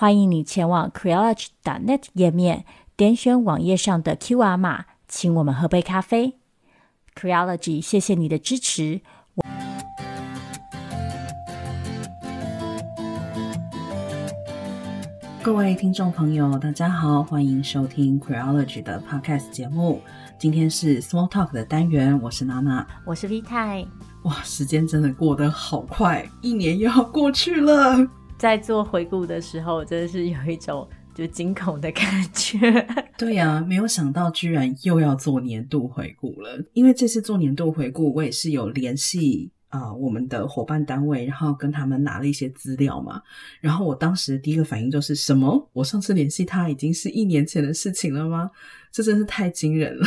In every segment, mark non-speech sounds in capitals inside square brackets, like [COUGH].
欢迎你前往 Creology.net 页面，点选网页上的 QR 码，请我们喝杯咖啡。Creology，谢谢你的支持。各位听众朋友，大家好，欢迎收听 Creology 的 Podcast 节目。今天是 Small Talk 的单元，我是娜娜，我是 V 太。哇，时间真的过得好快，一年又要过去了。在做回顾的时候，真的是有一种就惊恐的感觉。[LAUGHS] 对呀、没有想到居然又要做年度回顾了。因为这次做年度回顾，我也是有联系啊、我们的伙伴单位，然后跟他们拿了一些资料嘛。然后我当时第一个反应就是什么？我上次联系他已经是一年前的事情了吗？这真是太惊人了。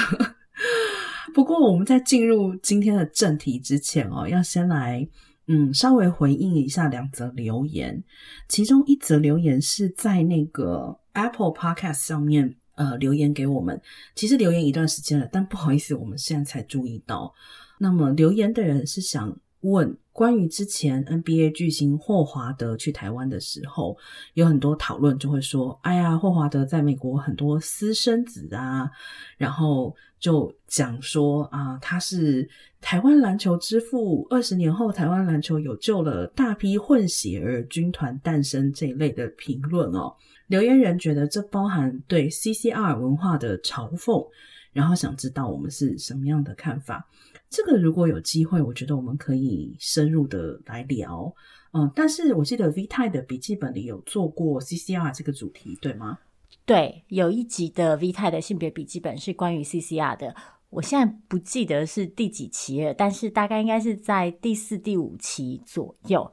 [LAUGHS] 不过我们在进入今天的正题之前哦，要先来。嗯，稍微回应一下两则留言，其中一则留言是在那个 Apple Podcast 上面呃留言给我们，其实留言一段时间了，但不好意思，我们现在才注意到。那么留言的人是想问关于之前 NBA 巨星霍华德去台湾的时候，有很多讨论，就会说，哎呀，霍华德在美国很多私生子啊，然后就讲说啊，他是。台湾篮球之父，二十年后台湾篮球有救了大批混血儿军团诞生这一类的评论哦。留言人觉得这包含对 CCR 文化的嘲讽，然后想知道我们是什么样的看法。这个如果有机会，我觉得我们可以深入的来聊。嗯，但是我记得 V 太的笔记本里有做过 CCR 这个主题，对吗？对，有一集的 V 太的性别笔记本是关于 CCR 的。我现在不记得是第几期了，但是大概应该是在第四、第五期左右。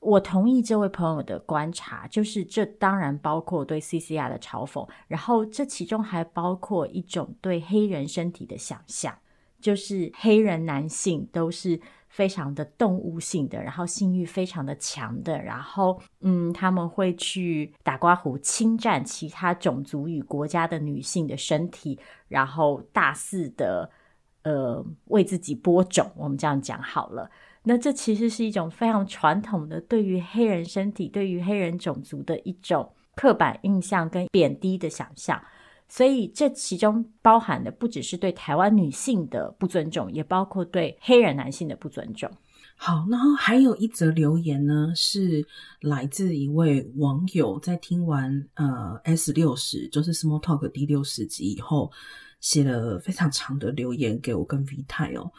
我同意这位朋友的观察，就是这当然包括对 CCR 的嘲讽，然后这其中还包括一种对黑人身体的想象，就是黑人男性都是。非常的动物性的，然后性欲非常的强的，然后嗯，他们会去打刮胡侵占其他种族与国家的女性的身体，然后大肆的呃为自己播种。我们这样讲好了，那这其实是一种非常传统的对于黑人身体、对于黑人种族的一种刻板印象跟贬低的想象。所以这其中包含的不只是对台湾女性的不尊重，也包括对黑人男性的不尊重。好，然后还有一则留言呢，是来自一位网友在听完呃 S 六十，就是 Small Talk 第六十集以后，写了非常长的留言给我跟 V 太哦。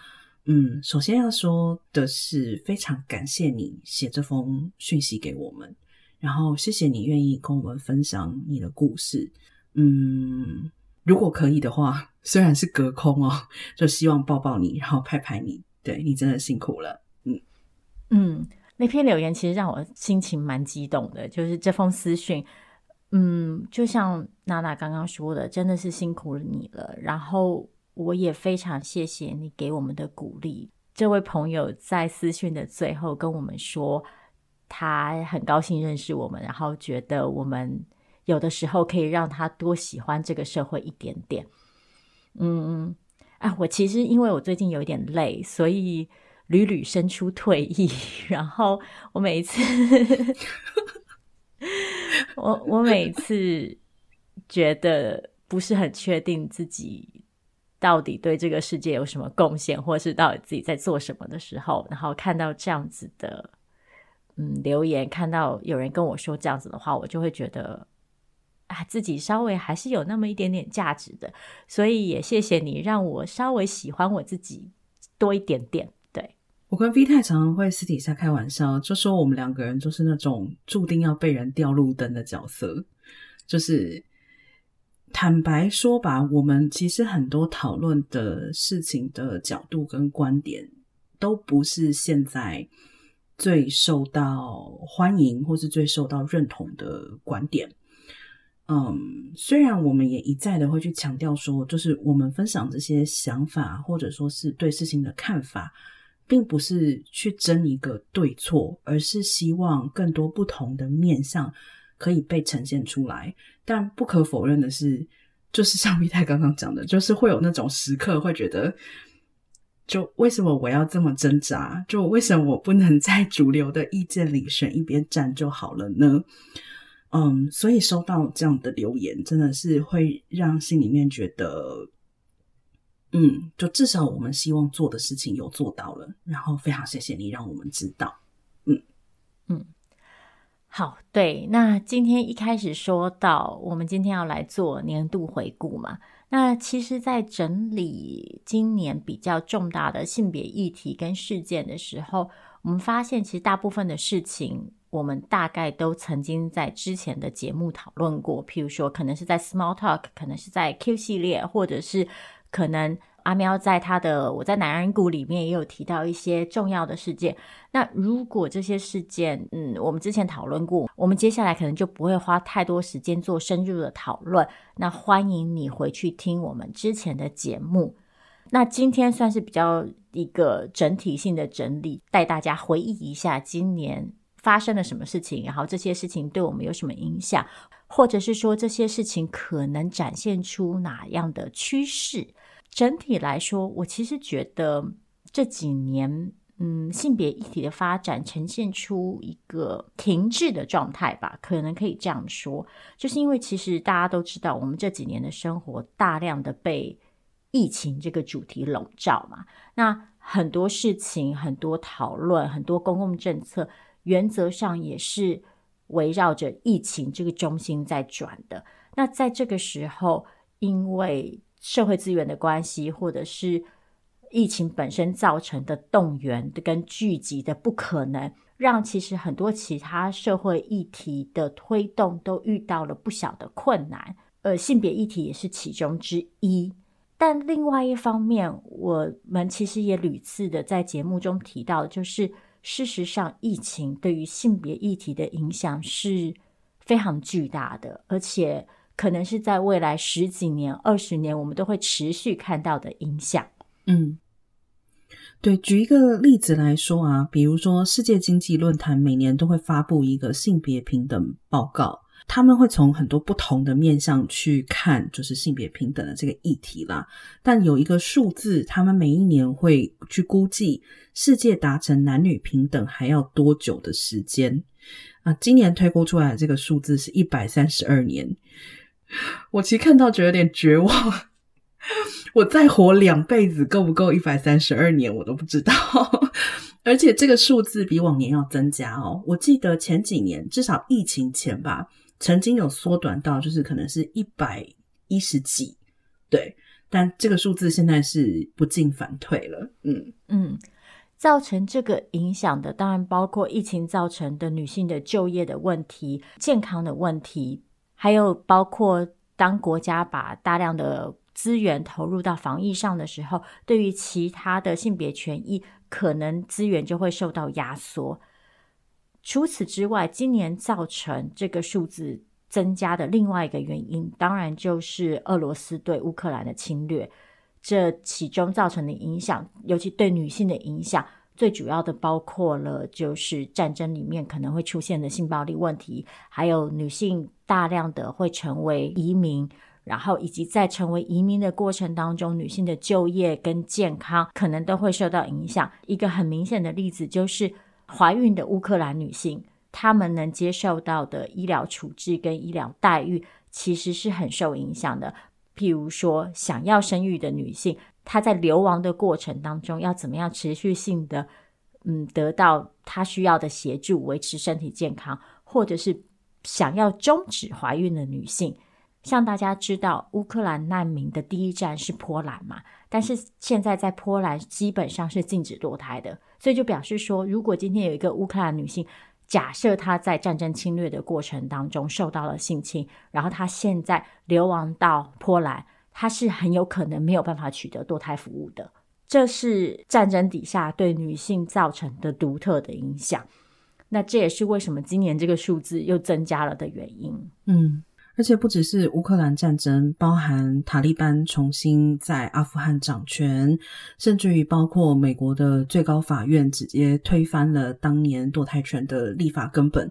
嗯，首先要说的是，非常感谢你写这封讯息给我们，然后谢谢你愿意跟我们分享你的故事。嗯，如果可以的话，虽然是隔空哦，就希望抱抱你，然后拍拍你。对，你真的辛苦了。嗯嗯，那篇留言其实让我心情蛮激动的，就是这封私讯。嗯，就像娜娜刚刚说的，真的是辛苦了你了。然后我也非常谢谢你给我们的鼓励。这位朋友在私讯的最后跟我们说，他很高兴认识我们，然后觉得我们。有的时候可以让他多喜欢这个社会一点点。嗯，啊，我其实因为我最近有点累，所以屡屡生出退意。[LAUGHS] 然后我每一次，我我每次觉得不是很确定自己到底对这个世界有什么贡献，或是到底自己在做什么的时候，然后看到这样子的嗯留言，看到有人跟我说这样子的话，我就会觉得。啊，自己稍微还是有那么一点点价值的，所以也谢谢你让我稍微喜欢我自己多一点点。对，我跟 V 太常常会私底下开玩笑，就说我们两个人就是那种注定要被人吊路灯的角色。就是坦白说吧，我们其实很多讨论的事情的角度跟观点，都不是现在最受到欢迎或是最受到认同的观点。嗯，虽然我们也一再的会去强调说，就是我们分享这些想法，或者说是对事情的看法，并不是去争一个对错，而是希望更多不同的面向可以被呈现出来。但不可否认的是，就是像 V 太刚刚讲的，就是会有那种时刻会觉得，就为什么我要这么挣扎？就为什么我不能在主流的意见里选一边站就好了呢？嗯，所以收到这样的留言，真的是会让心里面觉得，嗯，就至少我们希望做的事情有做到了，然后非常谢谢你让我们知道，嗯嗯，好，对，那今天一开始说到，我们今天要来做年度回顾嘛，那其实，在整理今年比较重大的性别议题跟事件的时候，我们发现其实大部分的事情。我们大概都曾经在之前的节目讨论过，譬如说，可能是在 Small Talk，可能是在 Q 系列，或者是可能阿喵在他的我在男人谷里面也有提到一些重要的事件。那如果这些事件，嗯，我们之前讨论过，我们接下来可能就不会花太多时间做深入的讨论。那欢迎你回去听我们之前的节目。那今天算是比较一个整体性的整理，带大家回忆一下今年。发生了什么事情？然后这些事情对我们有什么影响？或者是说这些事情可能展现出哪样的趋势？整体来说，我其实觉得这几年，嗯，性别议题的发展呈现出一个停滞的状态吧，可能可以这样说，就是因为其实大家都知道，我们这几年的生活大量的被疫情这个主题笼罩嘛，那很多事情、很多讨论、很多公共政策。原则上也是围绕着疫情这个中心在转的。那在这个时候，因为社会资源的关系，或者是疫情本身造成的动员跟聚集的不可能，让其实很多其他社会议题的推动都遇到了不小的困难。呃，性别议题也是其中之一。但另外一方面，我们其实也屡次的在节目中提到，就是。事实上，疫情对于性别议题的影响是非常巨大的，而且可能是在未来十几年、二十年，我们都会持续看到的影响。嗯，对，举一个例子来说啊，比如说世界经济论坛每年都会发布一个性别平等报告。他们会从很多不同的面向去看，就是性别平等的这个议题啦。但有一个数字，他们每一年会去估计世界达成男女平等还要多久的时间啊？今年推估出来的这个数字是一百三十二年。我其实看到觉得有点绝望，[LAUGHS] 我再活两辈子够不够一百三十二年，我都不知道。[LAUGHS] 而且这个数字比往年要增加哦。我记得前几年，至少疫情前吧。曾经有缩短到，就是可能是一百一十几，对，但这个数字现在是不进反退了，嗯嗯，造成这个影响的当然包括疫情造成的女性的就业的问题、健康的问题，还有包括当国家把大量的资源投入到防疫上的时候，对于其他的性别权益，可能资源就会受到压缩。除此之外，今年造成这个数字增加的另外一个原因，当然就是俄罗斯对乌克兰的侵略。这其中造成的影响，尤其对女性的影响，最主要的包括了就是战争里面可能会出现的性暴力问题，还有女性大量的会成为移民，然后以及在成为移民的过程当中，女性的就业跟健康可能都会受到影响。一个很明显的例子就是。怀孕的乌克兰女性，她们能接受到的医疗处置跟医疗待遇，其实是很受影响的。譬如说，想要生育的女性，她在流亡的过程当中，要怎么样持续性的，嗯，得到她需要的协助，维持身体健康，或者是想要终止怀孕的女性。像大家知道，乌克兰难民的第一站是波兰嘛，但是现在在波兰基本上是禁止堕胎的，所以就表示说，如果今天有一个乌克兰女性，假设她在战争侵略的过程当中受到了性侵，然后她现在流亡到波兰，她是很有可能没有办法取得堕胎服务的。这是战争底下对女性造成的独特的影响。那这也是为什么今年这个数字又增加了的原因。嗯。而且不只是乌克兰战争，包含塔利班重新在阿富汗掌权，甚至于包括美国的最高法院直接推翻了当年堕胎权的立法根本，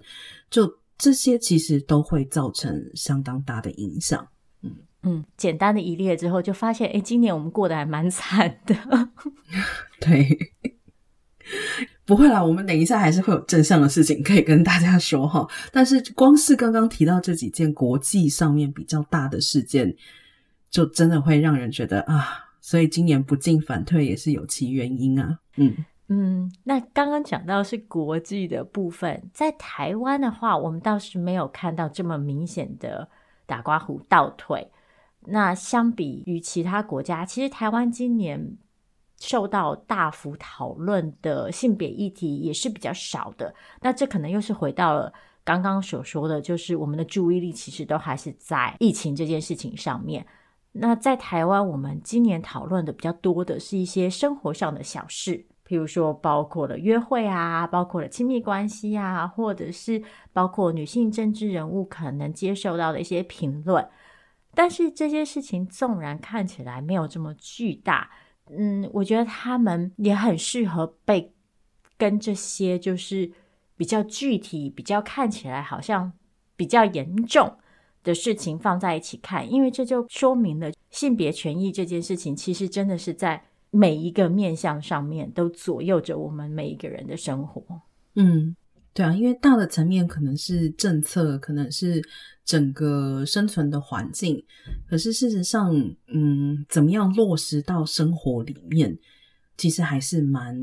就这些其实都会造成相当大的影响。嗯嗯，简单的一列之后，就发现，哎，今年我们过得还蛮惨的。[LAUGHS] 对。[LAUGHS] 不会啦，我们等一下还是会有正向的事情可以跟大家说哈。[LAUGHS] 但是光是刚刚提到这几件国际上面比较大的事件，就真的会让人觉得啊，所以今年不进反退也是有其原因啊。嗯嗯，那刚刚讲到是国际的部分，在台湾的话，我们倒是没有看到这么明显的打刮胡倒退。那相比于其他国家，其实台湾今年。受到大幅讨论的性别议题也是比较少的，那这可能又是回到了刚刚所说的，就是我们的注意力其实都还是在疫情这件事情上面。那在台湾，我们今年讨论的比较多的是一些生活上的小事，譬如说包括了约会啊，包括了亲密关系啊，或者是包括女性政治人物可能接受到的一些评论。但是这些事情纵然看起来没有这么巨大。嗯，我觉得他们也很适合被跟这些就是比较具体、比较看起来好像比较严重的事情放在一起看，因为这就说明了性别权益这件事情其实真的是在每一个面向上面都左右着我们每一个人的生活。嗯。对啊，因为大的层面可能是政策，可能是整个生存的环境，可是事实上，嗯，怎么样落实到生活里面，其实还是蛮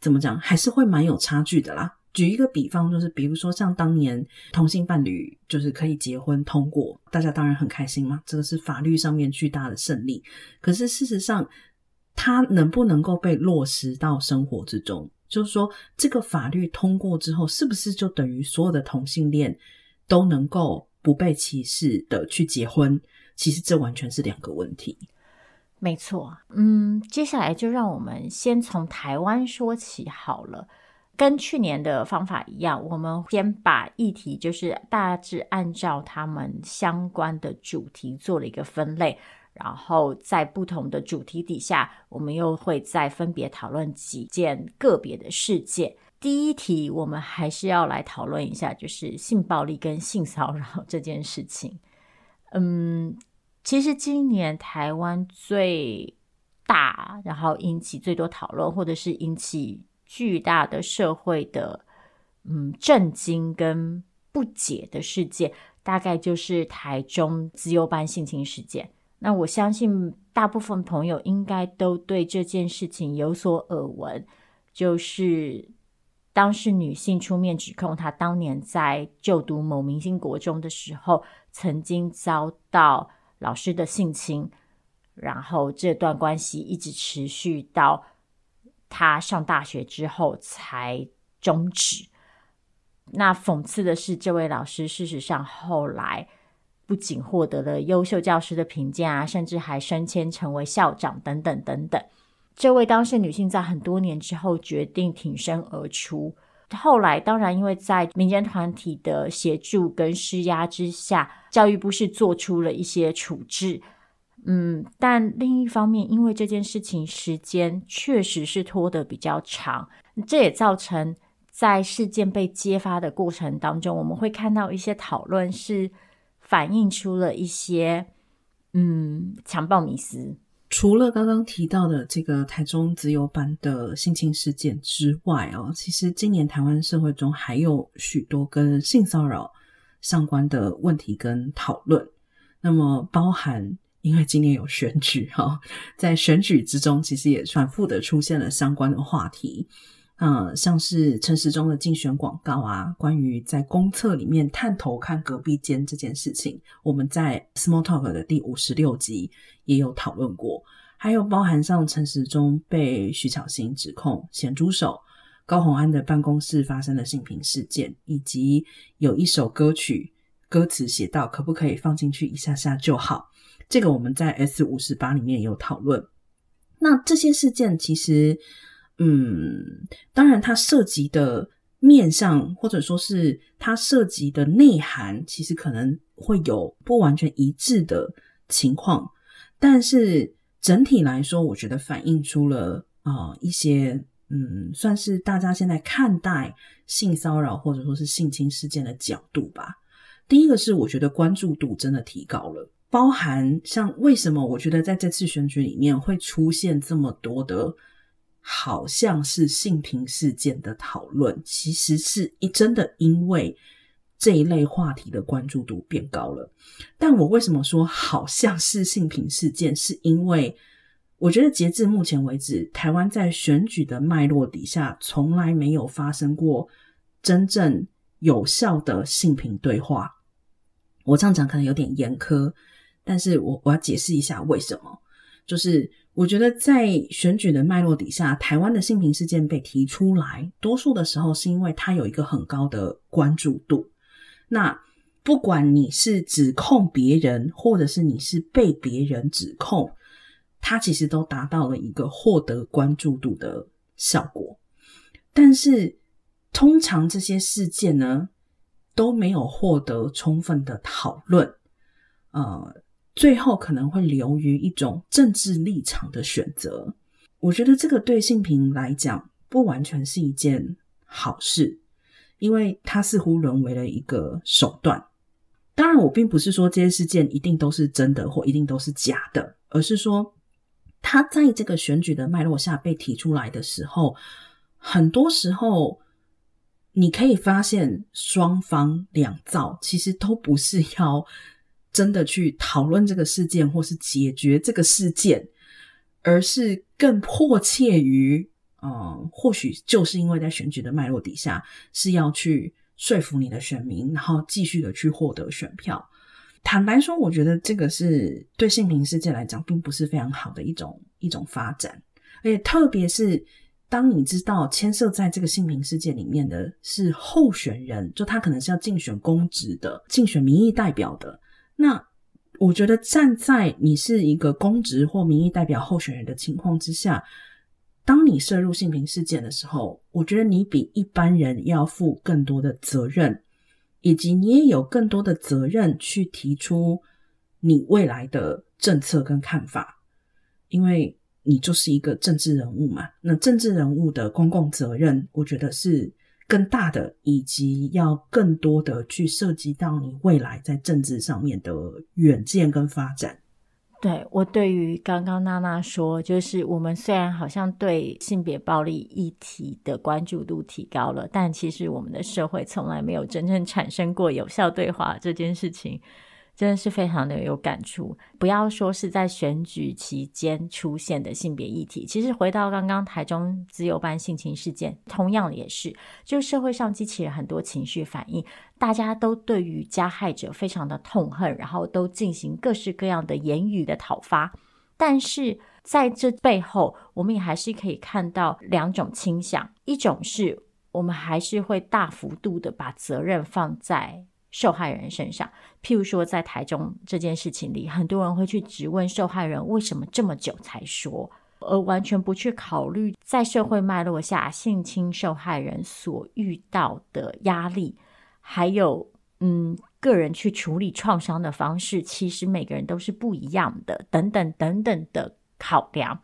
怎么讲，还是会蛮有差距的啦。举一个比方，就是比如说像当年同性伴侣就是可以结婚通过，大家当然很开心嘛，这个是法律上面巨大的胜利。可是事实上，它能不能够被落实到生活之中？就是说，这个法律通过之后，是不是就等于所有的同性恋都能够不被歧视的去结婚？其实这完全是两个问题。没错，嗯，接下来就让我们先从台湾说起好了。跟去年的方法一样，我们先把议题就是大致按照他们相关的主题做了一个分类。然后在不同的主题底下，我们又会再分别讨论几件个别的事件。第一题，我们还是要来讨论一下，就是性暴力跟性骚扰 [LAUGHS] 这件事情。嗯，其实今年台湾最大，然后引起最多讨论，或者是引起巨大的社会的嗯震惊跟不解的事件，大概就是台中资优班性侵事件。那我相信大部分朋友应该都对这件事情有所耳闻，就是当事女性出面指控，她当年在就读某明星国中的时候，曾经遭到老师的性侵，然后这段关系一直持续到她上大学之后才终止。那讽刺的是，这位老师事实上后来。不仅获得了优秀教师的评价啊，甚至还升迁成为校长等等等等。这位当事女性在很多年之后决定挺身而出。后来，当然因为在民间团体的协助跟施压之下，教育部是做出了一些处置。嗯，但另一方面，因为这件事情时间确实是拖得比较长，这也造成在事件被揭发的过程当中，我们会看到一些讨论是。反映出了一些嗯强暴迷思。除了刚刚提到的这个台中自由班的性侵事件之外哦，其实今年台湾社会中还有许多跟性骚扰相关的问题跟讨论。那么，包含因为今年有选举哈，在选举之中，其实也反复的出现了相关的话题。嗯，像是陈时中的竞选广告啊，关于在公厕里面探头看隔壁间这件事情，我们在 Small Talk 的第五十六集也有讨论过。还有包含上陈时中被徐巧芯指控咸猪手，高虹安的办公室发生的性平事件，以及有一首歌曲歌词写到可不可以放进去一下下就好，这个我们在 S 五十八里面有讨论。那这些事件其实。嗯，当然，它涉及的面向，或者说是它涉及的内涵，其实可能会有不完全一致的情况，但是整体来说，我觉得反映出了啊、一些嗯，算是大家现在看待性骚扰或者说是性侵事件的角度吧。第一个是我觉得关注度真的提高了。包含像为什么我觉得在这次选举里面会出现这么多的好像是性平事件的讨论，其实是一真的因为这一类话题的关注度变高了。但我为什么说好像是性平事件，是因为我觉得截至目前为止，台湾在选举的脉络底下，从来没有发生过真正有效的性平对话。我这样讲可能有点严苛。但是我我要解释一下为什么，就是我觉得在选举的脉络底下，台湾的性平事件被提出来，多数的时候是因为它有一个很高的关注度。那不管你是指控别人，或者是你是被别人指控，它其实都达到了一个获得关注度的效果。但是通常这些事件呢，都没有获得充分的讨论，呃。最后可能会流于一种政治立场的选择，我觉得这个对性平来讲不完全是一件好事，因为它似乎沦为了一个手段。当然，我并不是说这些事件一定都是真的或一定都是假的，而是说它在这个选举的脉络下被提出来的时候，很多时候你可以发现双方两造其实都不是要。真的去讨论这个事件，或是解决这个事件，而是更迫切于，嗯，或许就是因为在选举的脉络底下，是要去说服你的选民，然后继续的去获得选票。坦白说，我觉得这个是对性平事件来讲，并不是非常好的一种一种发展。而且，特别是当你知道牵涉在这个性平事件里面的是候选人，就他可能是要竞选公职的、竞选民意代表的。那我觉得站在你是一个公职或民意代表候选人的情况之下，当你涉入性平事件的时候，我觉得你比一般人要负更多的责任，以及你也有更多的责任去提出你未来的政策跟看法，因为你就是一个政治人物嘛。那政治人物的公共责任，我觉得是。更大的，以及要更多的去涉及到你未来在政治上面的远见跟发展。对，我对于刚刚娜娜说，就是我们虽然好像对性别暴力议题的关注度提高了，但其实我们的社会从来没有真正产生过有效对话这件事情。真的是非常的有感触。不要说是在选举期间出现的性别议题，其实回到刚刚台中资优班性侵事件，同样也是，就社会上激起了很多情绪反应，大家都对于加害者非常的痛恨，然后都进行各式各样的言语的讨伐。但是在这背后，我们也还是可以看到两种倾向：一种是我们还是会大幅度的把责任放在。受害人身上，譬如说在台中这件事情里，很多人会去质问受害人为什么这么久才说，而完全不去考虑在社会脉络下性侵受害人所遇到的压力，还有嗯个人去处理创伤的方式，其实每个人都是不一样的，等等等等的考量。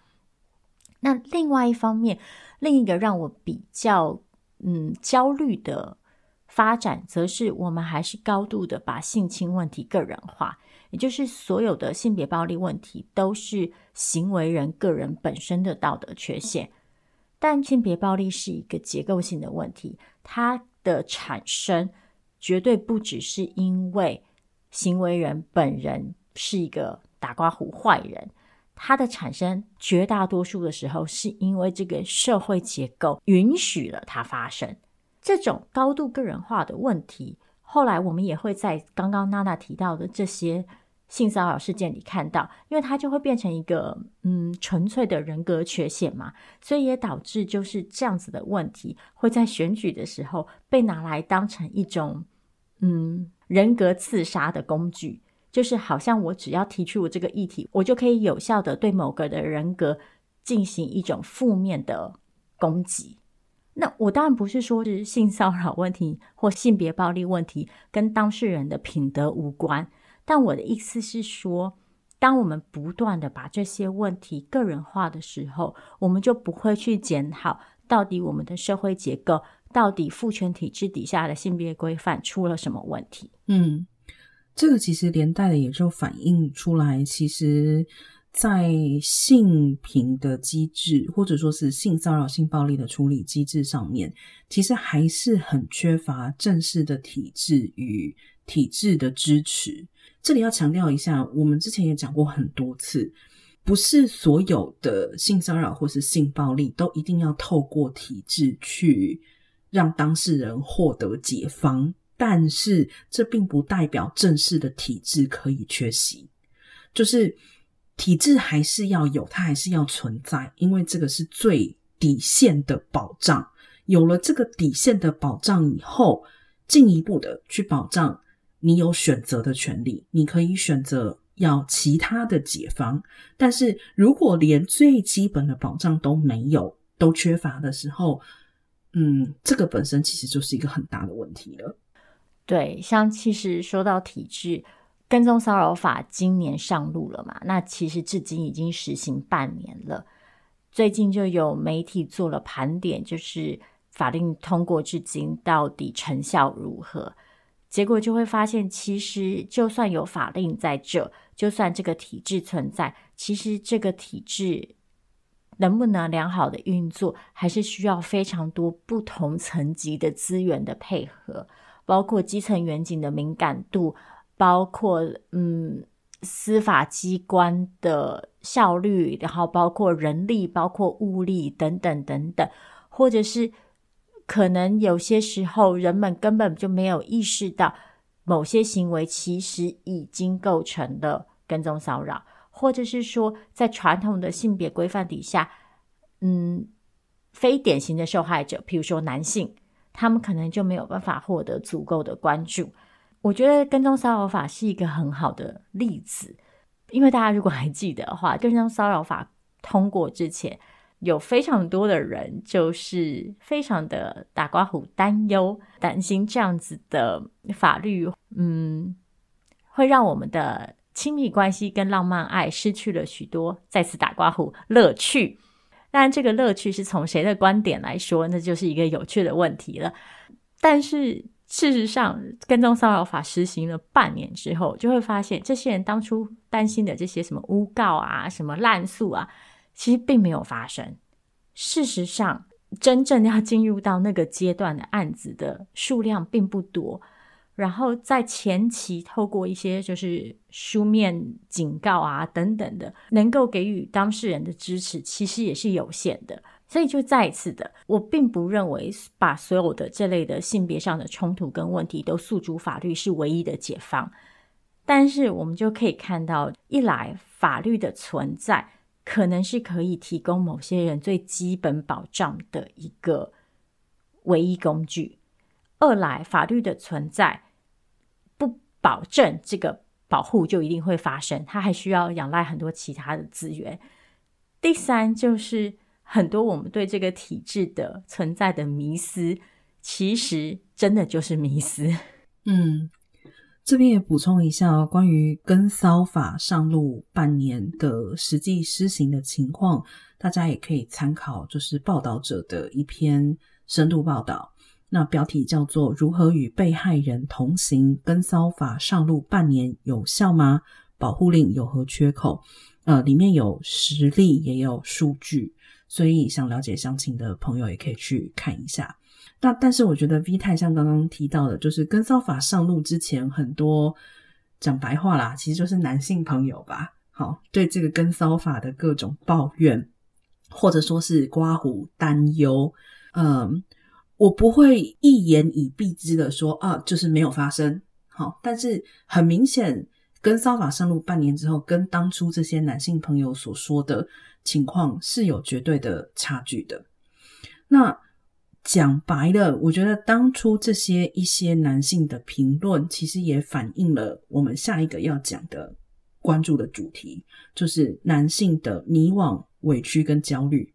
那另外一方面，另一个让我比较嗯焦虑的。发展则是我们还是高度的把性侵问题个人化，也就是所有的性别暴力问题都是行为人个人本身的道德缺陷。但性别暴力是一个结构性的问题，它的产生绝对不只是因为行为人本人是一个打刮胡坏人，它的产生绝大多数的时候是因为这个社会结构允许了它发生。这种高度个人化的问题，后来我们也会在刚刚娜娜提到的这些性骚扰事件里看到，因为它就会变成一个嗯纯粹的人格缺陷嘛，所以也导致就是这样子的问题会在选举的时候被拿来当成一种嗯人格刺杀的工具，就是好像我只要提出我这个议题，我就可以有效的对某个的人格进行一种负面的攻击。那我当然不是说是性骚扰问题或性别暴力问题跟当事人的品德无关，但我的意思是说，当我们不断的把这些问题个人化的时候，我们就不会去检讨到底我们的社会结构，到底父权体制底下的性别规范出了什么问题。嗯，这个其实连带的也就反映出来，其实。在性平的机制，或者说是性骚扰、性暴力的处理机制上面，其实还是很缺乏正式的体制与体制的支持。这里要强调一下，我们之前也讲过很多次，不是所有的性骚扰或是性暴力都一定要透过体制去让当事人获得解放，但是这并不代表正式的体制可以缺席，就是。体制还是要有，它还是要存在，因为这个是最底线的保障。有了这个底线的保障以后，进一步的去保障你有选择的权利，你可以选择要其他的解方。但是如果连最基本的保障都没有，都缺乏的时候，嗯，这个本身其实就是一个很大的问题了。对，像其实说到体制。跟踪骚扰法今年上路了嘛？那其实至今已经实行半年了。最近就有媒体做了盘点，就是法令通过至今到底成效如何？结果就会发现，其实就算有法令在这，就算这个体制存在，其实这个体制能不能良好的运作，还是需要非常多不同层级的资源的配合，包括基层员警的敏感度。包括嗯，司法机关的效率，然后包括人力、包括物力等等等等，或者是可能有些时候人们根本就没有意识到某些行为其实已经构成了跟踪骚扰，或者是说在传统的性别规范底下，嗯，非典型的受害者，譬如说男性，他们可能就没有办法获得足够的关注。我觉得跟踪骚扰法是一个很好的例子，因为大家如果还记得的话，跟踪骚扰法通过之前，有非常多的人就是非常的打刮胡担忧，担心这样子的法律，嗯，会让我们的亲密关系跟浪漫爱失去了许多再次打刮胡乐趣。当然，这个乐趣是从谁的观点来说，那就是一个有趣的问题了。但是。事实上，跟踪骚扰法实行了半年之后，就会发现这些人当初担心的这些什么诬告啊、什么滥诉啊，其实并没有发生。事实上，真正要进入到那个阶段的案子的数量并不多。然后在前期透过一些就是书面警告啊等等的，能够给予当事人的支持，其实也是有限的。所以，就再一次的，我并不认为把所有的这类的性别上的冲突跟问题都诉诸法律是唯一的解方。但是，我们就可以看到，一来法律的存在可能是可以提供某些人最基本保障的一个唯一工具；二来，法律的存在不保证这个保护就一定会发生，它还需要仰赖很多其他的资源。第三就是。很多我们对这个体制的存在的迷思，其实真的就是迷思。嗯，这边也补充一下关于跟骚法上路半年的实际施行的情况，大家也可以参考，就是报道者的一篇深度报道。那标题叫做《如何与被害人同行？跟骚法上路半年有效吗？保护令有何缺口？》呃，里面有实例，也有数据。所以想了解详情的朋友也可以去看一下。那但是我觉得 V 太像刚刚提到的，就是跟骚法上路之前，很多讲白话啦，其实就是男性朋友吧，好，对这个跟骚法的各种抱怨，或者说是刮胡担忧，嗯，我不会一言以蔽之的说啊，就是没有发生，好，但是很明显，跟骚法上路半年之后，跟当初这些男性朋友所说的。情况是有绝对的差距的。那讲白了，我觉得当初这些一些男性的评论，其实也反映了我们下一个要讲的关注的主题，就是男性的迷惘、委屈跟焦虑。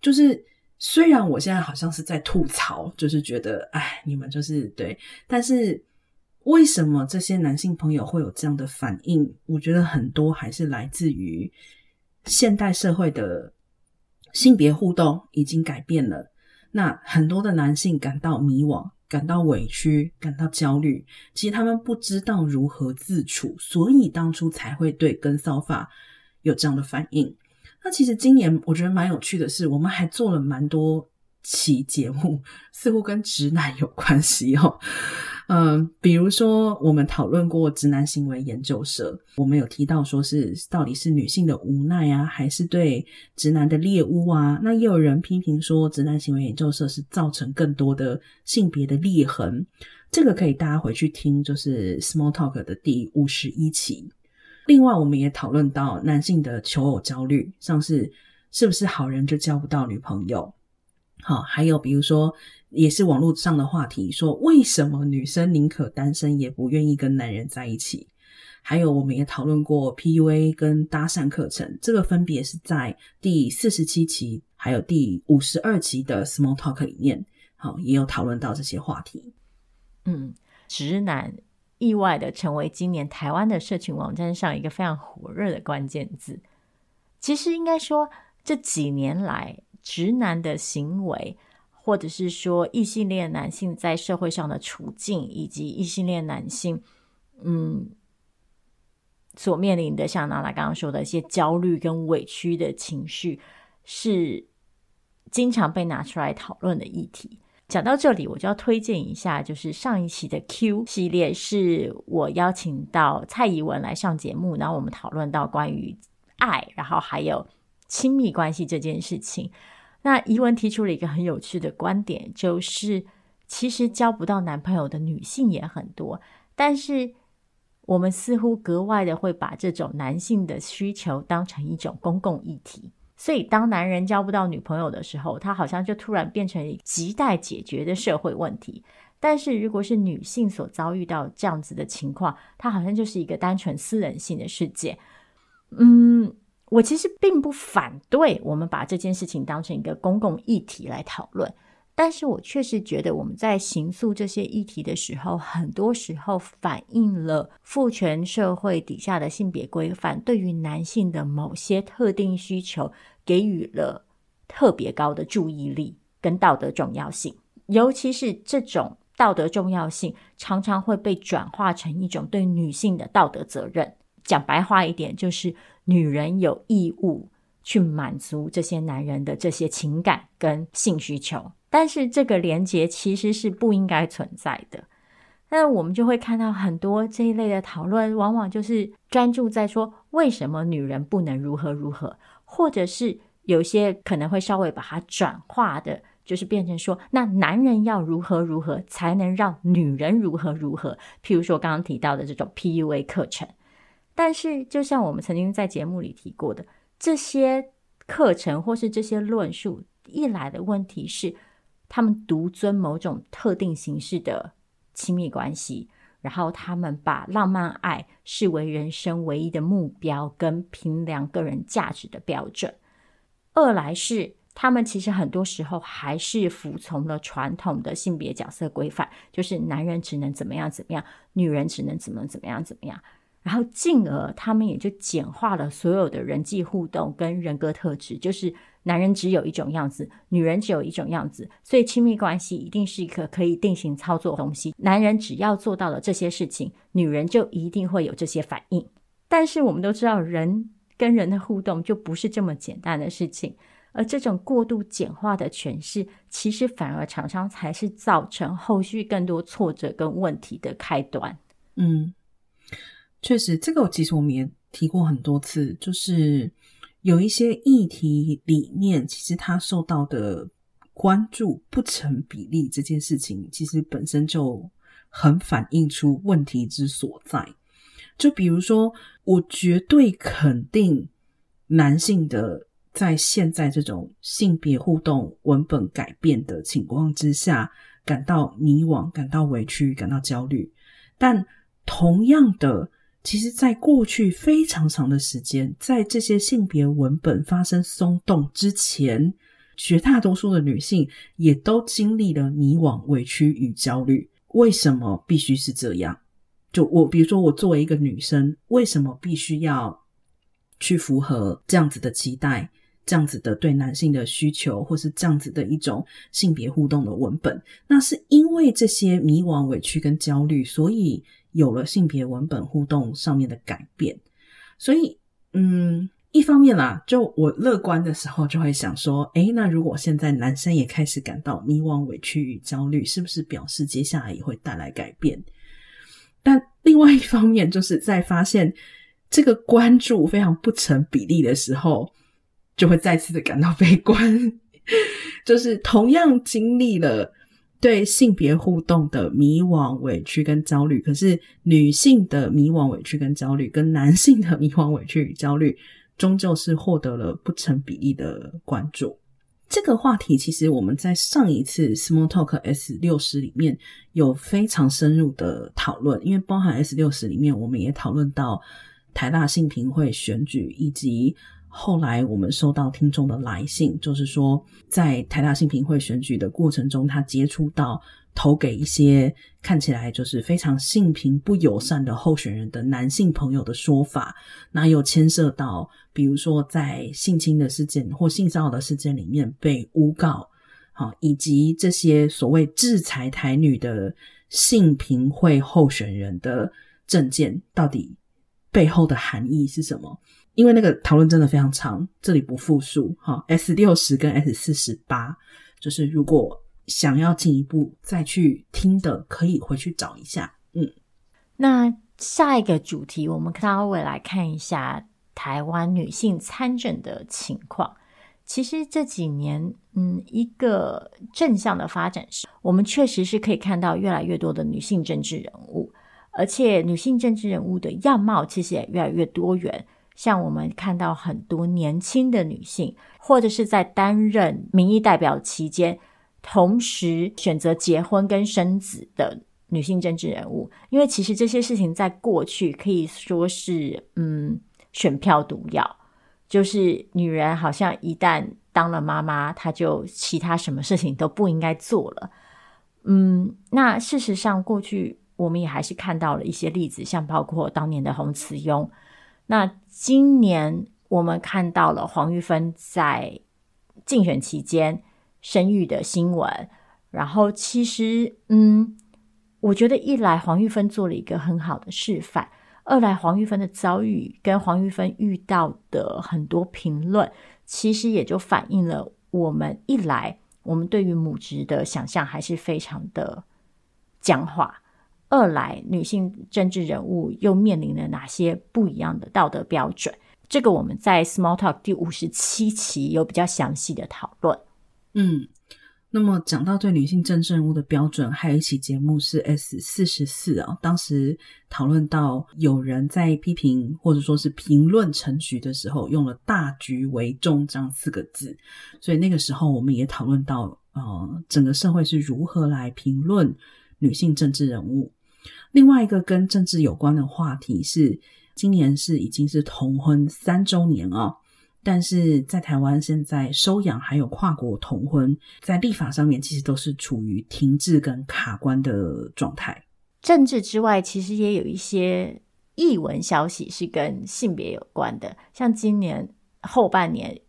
就是虽然我现在好像是在吐槽，就是觉得，哎，你们就是对，但是为什么这些男性朋友会有这样的反应？我觉得很多还是来自于现代社会的性别互动已经改变了。那很多的男性感到迷惘，感到委屈，感到焦虑，其实他们不知道如何自处，所以当初才会对跟骚法有这样的反应。那其实今年我觉得蛮有趣的是，我们还做了蛮多期节目，似乎跟直男有关系哦。嗯，比如说我们讨论过直男行为研究社，我们有提到说是到底是女性的无奈啊，还是对直男的猎物啊？那也有人批评说，直男行为研究社是造成更多的性别的裂痕。这个可以大家回去听，就是 Small Talk 的第五十一期。另外，我们也讨论到男性的求偶焦虑，像是是不是好人就交不到女朋友？好，还有比如说，也是网络上的话题，说为什么女生宁可单身也不愿意跟男人在一起？还有，我们也讨论过 PUA 跟搭讪课程，这个分别是在第四十七期还有第五十二期的 Small Talk 里面，好，也有讨论到这些话题。嗯，直男。意外的成为今年台湾的社群网站上一个非常火热的关键字。其实应该说，这几年来，直男的行为，或者是说异性恋男性在社会上的处境，以及异性恋男性，嗯，所面临的，像娜娜刚刚说的一些焦虑跟委屈的情绪，是经常被拿出来讨论的议题。讲到这里，我就要推荐一下，就是上一期的 Q 系列，是我邀请到蔡怡文来上节目，然后我们讨论到关于爱，然后还有亲密关系这件事情。那宜文提出了一个很有趣的观点，就是其实交不到男朋友的女性也很多，但是我们似乎格外的会把这种男性的需求当成一种公共议题。所以，当男人交不到女朋友的时候，他好像就突然变成一亟待解决的社会问题。但是，如果是女性所遭遇到这样子的情况，它好像就是一个单纯私人性的事件。嗯，我其实并不反对我们把这件事情当成一个公共议题来讨论。但是我确实觉得，我们在刑诉这些议题的时候，很多时候反映了父权社会底下的性别规范对于男性的某些特定需求给予了特别高的注意力跟道德重要性。尤其是这种道德重要性，常常会被转化成一种对女性的道德责任。讲白话一点，就是女人有义务去满足这些男人的这些情感跟性需求。但是这个连结其实是不应该存在的。那我们就会看到很多这一类的讨论，往往就是专注在说为什么女人不能如何如何，或者是有些可能会稍微把它转化的，就是变成说那男人要如何如何才能让女人如何如何。譬如说刚刚提到的这种 PUA 课程。但是就像我们曾经在节目里提过的，这些课程或是这些论述一来的问题是。他们独尊某种特定形式的亲密关系，然后他们把浪漫爱视为人生唯一的目标跟评量个人价值的标准。二来是他们其实很多时候还是服从了传统的性别角色规范，就是男人只能怎么样怎么样，女人只能怎么怎么样怎么样。然后进而他们也就简化了所有的人际互动跟人格特质，就是。男人只有一种样子，女人只有一种样子，所以亲密关系一定是一个可以定型操作的东西。男人只要做到了这些事情，女人就一定会有这些反应。但是我们都知道，人跟人的互动就不是这么简单的事情，而这种过度简化的诠释，其实反而常常才是造成后续更多挫折跟问题的开端。嗯，确实，这个其实我们也提过很多次，就是。有一些议题里面，其实它受到的关注不成比例，这件事情其实本身就很反映出问题之所在。就比如说，我绝对肯定男性的在现在这种性别互动文本改变的情况之下，感到迷惘、感到委屈、感到焦虑，但同样的。其实，在过去非常长的时间，在这些性别文本发生松动之前，绝大多数的女性也都经历了迷惘、委屈与焦虑。为什么必须是这样？就我，比如说我作为一个女生，为什么必须要去符合这样子的期待？这样子的对男性的需求，或是这样子的一种性别互动的文本，那是因为这些迷惘、委屈跟焦虑，所以有了性别文本互动上面的改变。所以，嗯，一方面啦，就我乐观的时候，就会想说，诶，那如果现在男生也开始感到迷惘、委屈与焦虑，是不是表示接下来也会带来改变？但另外一方面，就是在发现这个关注非常不成比例的时候。就会再次的感到悲观，[LAUGHS] 就是同样经历了对性别互动的迷惘、委屈跟焦虑，可是女性的迷惘、委屈跟焦虑，跟男性的迷惘、委屈与焦虑，终究是获得了不成比例的关注。这个话题其实我们在上一次 Small Talk S 六十里面有非常深入的讨论，因为包含 S 六十里面，我们也讨论到台大性平会选举以及。后来我们收到听众的来信，就是说在台大性平会选举的过程中，他接触到投给一些看起来就是非常性平不友善的候选人的男性朋友的说法，那又牵涉到比如说在性侵的事件或性骚扰的事件里面被诬告，好，以及这些所谓制裁台女的性平会候选人的政见到底背后的含义是什么？因为那个讨论真的非常长，这里不复述哈。S 六十跟 S 四十八，就是如果想要进一步再去听的，可以回去找一下。嗯，那下一个主题，我们稍微来看一下台湾女性参政的情况。其实这几年，嗯，一个正向的发展是，我们确实是可以看到越来越多的女性政治人物，而且女性政治人物的样貌其实也越来越多元。像我们看到很多年轻的女性，或者是在担任民意代表期间，同时选择结婚跟生子的女性政治人物。因为其实这些事情在过去可以说是，嗯，选票毒药，就是女人好像一旦当了妈妈，她就其他什么事情都不应该做了。嗯，那事实上过去我们也还是看到了一些例子，像包括当年的洪慈庸。那今年我们看到了黄玉芬在竞选期间生育的新闻，然后其实，嗯，我觉得一来黄玉芬做了一个很好的示范，二来黄玉芬的遭遇跟黄玉芬遇到的很多评论，其实也就反映了我们一来我们对于母职的想象还是非常的僵化。二来，女性政治人物又面临了哪些不一样的道德标准？这个我们在 Small Talk 第五十七期有比较详细的讨论。嗯，那么讲到对女性政治人物的标准，还有一期节目是 S 四十四啊，当时讨论到有人在批评或者说是评论陈菊的时候，用了“大局为重”这样四个字，所以那个时候我们也讨论到，呃，整个社会是如何来评论女性政治人物。另外一个跟政治有关的话题是，今年是已经是同婚三周年啊，但是在台湾现在收养还有跨国同婚，在立法上面其实都是处于停滞跟卡关的状态。政治之外，其实也有一些艺文消息是跟性别有关的，像今年后半年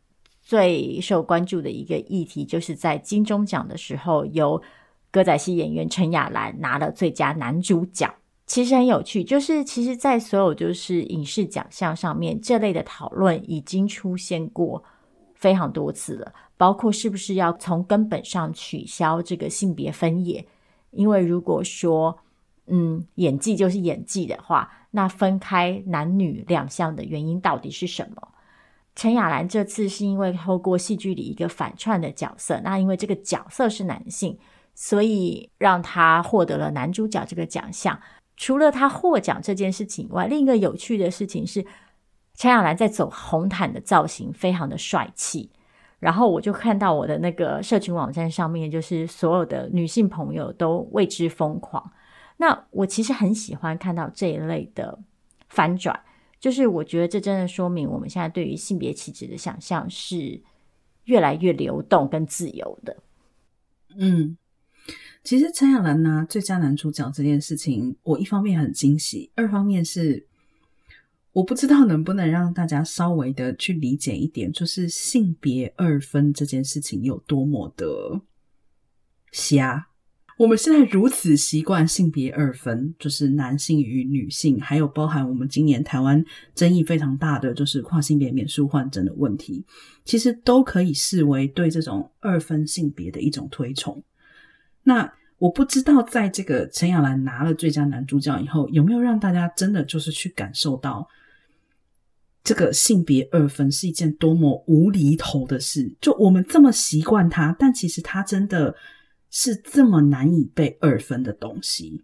最受关注的一个议题，就是在金钟奖的时候有。歌仔戏演员陈雅兰拿了最佳男主角，其实很有趣。就是其实，在所有就是影视奖项上面，这类的讨论已经出现过非常多次了。包括是不是要从根本上取消这个性别分野？因为如果说，嗯，演技就是演技的话，那分开男女两项的原因到底是什么？陈雅兰这次是因为透过戏剧里一个反串的角色，那因为这个角色是男性。所以让他获得了男主角这个奖项。除了他获奖这件事情以外，另一个有趣的事情是，陈亚兰在走红毯的造型非常的帅气。然后我就看到我的那个社群网站上面，就是所有的女性朋友都为之疯狂。那我其实很喜欢看到这一类的翻转，就是我觉得这真的说明我们现在对于性别气质的想象是越来越流动跟自由的。嗯，其实陈亚兰拿最佳男主角这件事情，我一方面很惊喜，二方面是我不知道能不能让大家稍微的去理解一点，就是性别二分这件事情有多么的瞎。我们现在如此习惯性别二分，就是男性与女性，还有包含我们今年台湾争议非常大的，就是跨性别免术换证的问题，其实都可以视为对这种二分性别的一种推崇。那我不知道，在这个陈亚兰拿了最佳男主角以后，有没有让大家真的就是去感受到这个性别二分是一件多么无厘头的事？就我们这么习惯它，但其实它真的。是这么难以被二分的东西。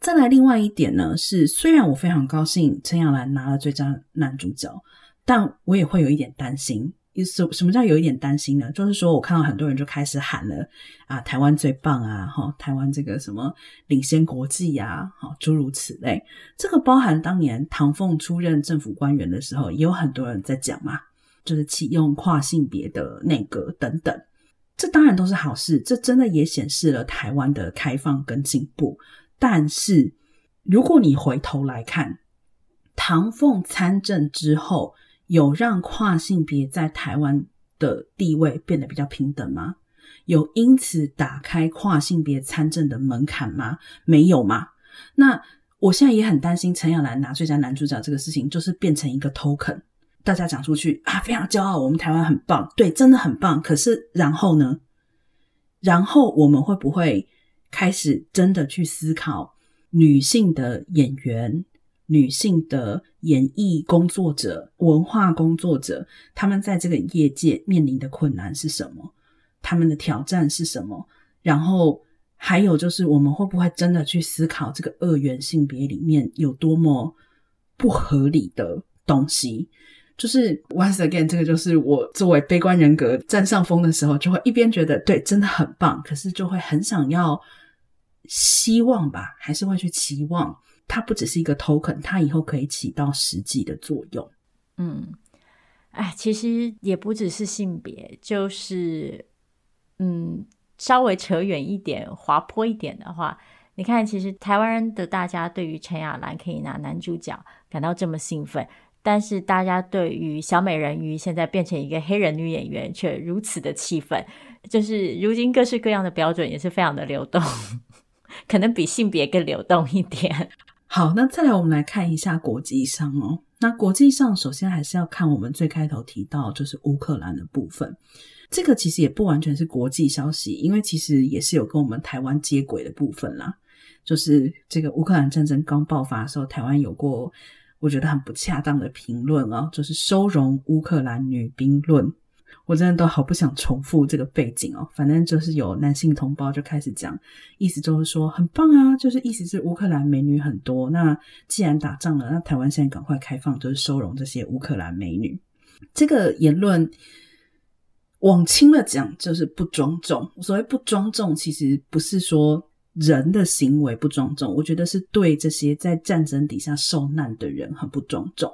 再来，另外一点呢，是虽然我非常高兴陈亚兰拿了最佳男主角，但我也会有一点担心。什什么叫有一点担心呢？就是说我看到很多人就开始喊了啊，台湾最棒啊，哈，台湾这个什么领先国际啊，哈，诸如此类。这个包含当年唐凤出任政府官员的时候，也有很多人在讲嘛，就是启用跨性别的内阁等等。这当然都是好事，这真的也显示了台湾的开放跟进步。但是，如果你回头来看，唐凤参政之后，有让跨性别在台湾的地位变得比较平等吗？有因此打开跨性别参政的门槛吗？没有吗？那我现在也很担心陈亚兰拿最佳男主角这个事情，就是变成一个 token。大家讲出去啊，非常骄傲，我们台湾很棒，对，真的很棒。可是然后呢？然后我们会不会开始真的去思考女性的演员、女性的演艺工作者、文化工作者，他们在这个业界面临的困难是什么？他们的挑战是什么？然后还有就是，我们会不会真的去思考这个二元性别里面有多么不合理的东西？就是 once again，这个就是我作为悲观人格占上风的时候，就会一边觉得对，真的很棒，可是就会很想要希望吧，还是会去期望它不只是一个 token，它以后可以起到实际的作用。嗯，哎，其实也不只是性别，就是嗯，稍微扯远一点、滑坡一点的话，你看，其实台湾人的大家对于陈亚兰可以拿男主角感到这么兴奋。但是大家对于小美人鱼现在变成一个黑人女演员却如此的气愤，就是如今各式各样的标准也是非常的流动，[LAUGHS] 可能比性别更流动一点。好，那再来我们来看一下国际上哦。那国际上首先还是要看我们最开头提到就是乌克兰的部分，这个其实也不完全是国际消息，因为其实也是有跟我们台湾接轨的部分啦。就是这个乌克兰战争刚爆发的时候，台湾有过。我觉得很不恰当的评论啊，就是收容乌克兰女兵论。我真的都好不想重复这个背景哦。反正就是有男性同胞就开始讲，意思就是说很棒啊，就是意思是乌克兰美女很多。那既然打仗了，那台湾现在赶快开放，就是收容这些乌克兰美女。这个言论往轻了讲，就是不庄重。所谓不庄重，其实不是说。人的行为不庄重，我觉得是对这些在战争底下受难的人很不庄重。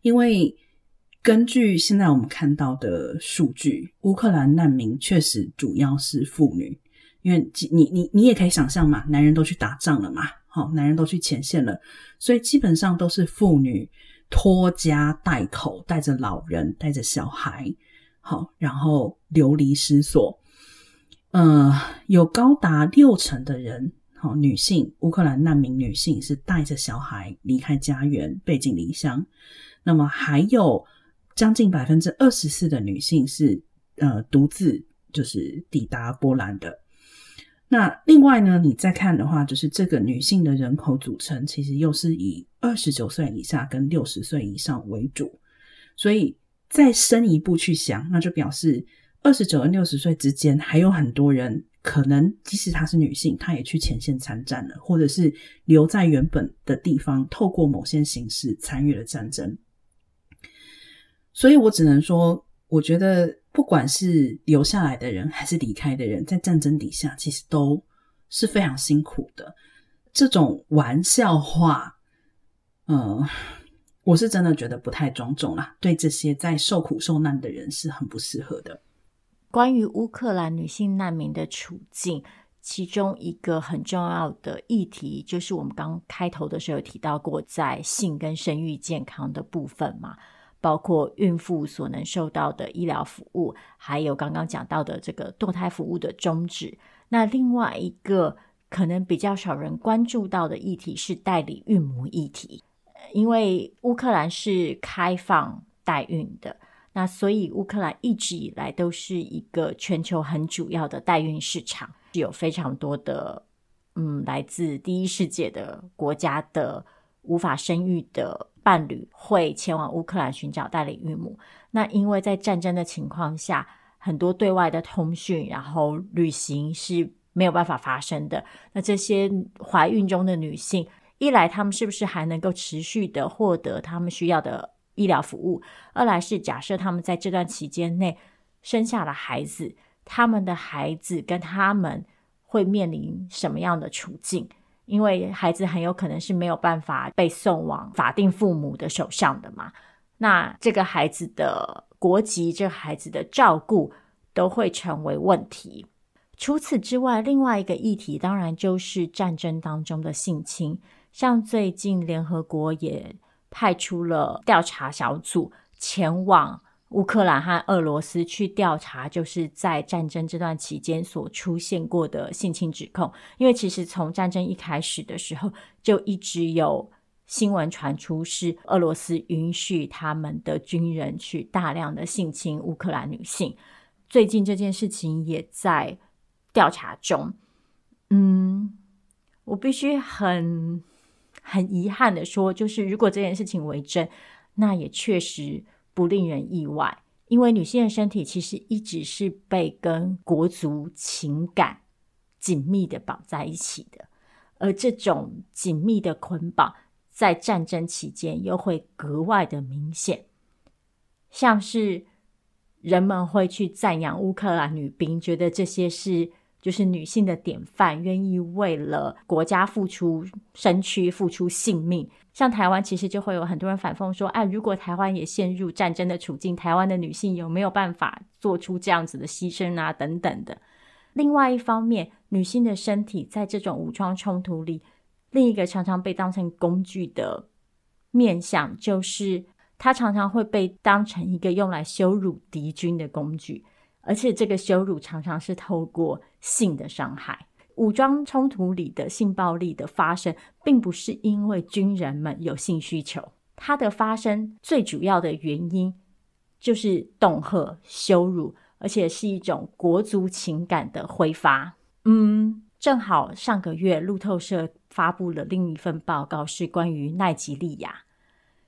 因为根据现在我们看到的数据，乌克兰难民确实主要是妇女。因为你你你也可以想象嘛，男人都去打仗了嘛，好，男人都去前线了，所以基本上都是妇女拖家带口，带着老人，带着小孩，好，然后流离失所。呃，有高达六成的人，好，女性，乌克兰难民女性是带着小孩离开家园，背井离乡。那么还有将近百分之二十四的女性是呃独自就是抵达波兰的。那另外呢，你再看的话，就是这个女性的人口组成，其实又是以二十九岁以下跟六十岁以上为主。所以再深一步去想，那就表示。二十九跟六十岁之间，还有很多人可能，即使她是女性，她也去前线参战了，或者是留在原本的地方，透过某些形式参与了战争。所以我只能说，我觉得不管是留下来的人，还是离开的人，在战争底下，其实都是非常辛苦的。这种玩笑话，嗯。我是真的觉得不太庄重啦，对这些在受苦受难的人是很不适合的。关于乌克兰女性难民的处境，其中一个很重要的议题，就是我们刚开头的时候有提到过，在性跟生育健康的部分嘛，包括孕妇所能受到的医疗服务，还有刚刚讲到的这个堕胎服务的终止。那另外一个可能比较少人关注到的议题是代理孕母议题。因为乌克兰是开放代孕的，那所以乌克兰一直以来都是一个全球很主要的代孕市场，有非常多的嗯来自第一世界的国家的无法生育的伴侣会前往乌克兰寻找代理孕母。那因为在战争的情况下，很多对外的通讯然后旅行是没有办法发生的。那这些怀孕中的女性。一来，他们是不是还能够持续的获得他们需要的医疗服务？二来是假设他们在这段期间内生下了孩子，他们的孩子跟他们会面临什么样的处境？因为孩子很有可能是没有办法被送往法定父母的手上的嘛。那这个孩子的国籍、这个孩子的照顾都会成为问题。除此之外，另外一个议题当然就是战争当中的性侵。像最近联合国也派出了调查小组前往乌克兰和俄罗斯去调查，就是在战争这段期间所出现过的性侵指控。因为其实从战争一开始的时候，就一直有新闻传出是俄罗斯允许他们的军人去大量的性侵乌克兰女性。最近这件事情也在调查中。嗯，我必须很。很遗憾的说，就是如果这件事情为真，那也确实不令人意外，因为女性的身体其实一直是被跟国族情感紧密的绑在一起的，而这种紧密的捆绑在战争期间又会格外的明显，像是人们会去赞扬乌克兰女兵，觉得这些是。就是女性的典范，愿意为了国家付出身躯、付出性命。像台湾，其实就会有很多人反讽说：“哎，如果台湾也陷入战争的处境，台湾的女性有没有办法做出这样子的牺牲啊？”等等的。另外一方面，女性的身体在这种武装冲突里，另一个常常被当成工具的面向，就是她常常会被当成一个用来羞辱敌军的工具。而且这个羞辱常常是透过性的伤害。武装冲突里的性暴力的发生，并不是因为军人们有性需求，它的发生最主要的原因就是恫吓、羞辱，而且是一种国族情感的挥发。嗯，正好上个月路透社发布了另一份报告，是关于奈及利亚，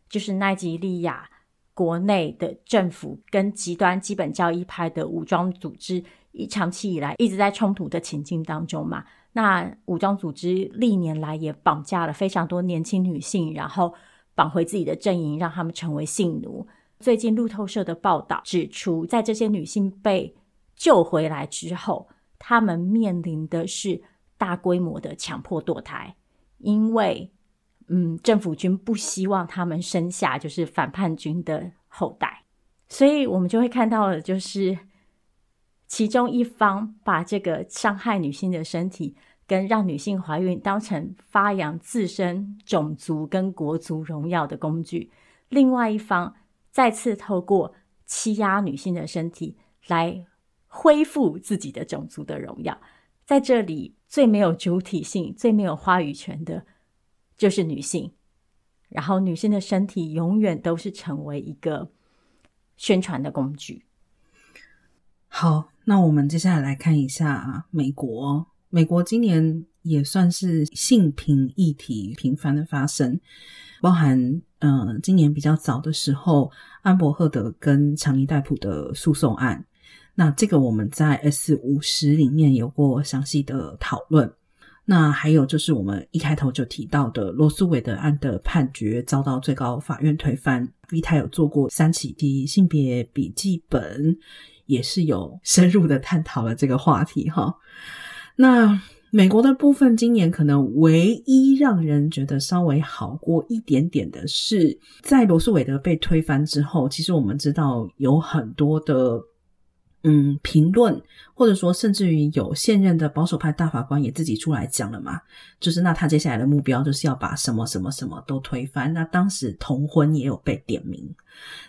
就是奈及利亚。国内的政府跟极端基本教义派的武装组织，一长期以来一直在冲突的情境当中嘛。那武装组织历年来也绑架了非常多年轻女性，然后绑回自己的阵营，让他们成为性奴。最近路透社的报道指出，在这些女性被救回来之后，她们面临的是大规模的强迫堕胎，因为。嗯，政府军不希望他们生下就是反叛军的后代，所以我们就会看到的就是其中一方把这个伤害女性的身体跟让女性怀孕当成发扬自身种族跟国族荣耀的工具，另外一方再次透过欺压女性的身体来恢复自己的种族的荣耀。在这里，最没有主体性、最没有话语权的。就是女性，然后女性的身体永远都是成为一个宣传的工具。好，那我们接下来来看一下美国。美国今年也算是性平议题频繁的发生，包含嗯、今年比较早的时候，安伯赫德跟强尼戴普的诉讼案。那这个我们在 S 五十里面有过详细的讨论。那还有就是我们一开头就提到的罗诉韦德案的判决遭到最高法院推翻，V 他有做过三起的性别笔记本，也是有深入的探讨了这个话题哈。那美国的部分，今年可能唯一让人觉得稍微好过一点点的是，在罗素韦德被推翻之后，其实我们知道有很多的。嗯，评论或者说甚至于有现任的保守派大法官也自己出来讲了嘛，就是那他接下来的目标就是要把什么什么什么都推翻。那当时同婚也有被点名，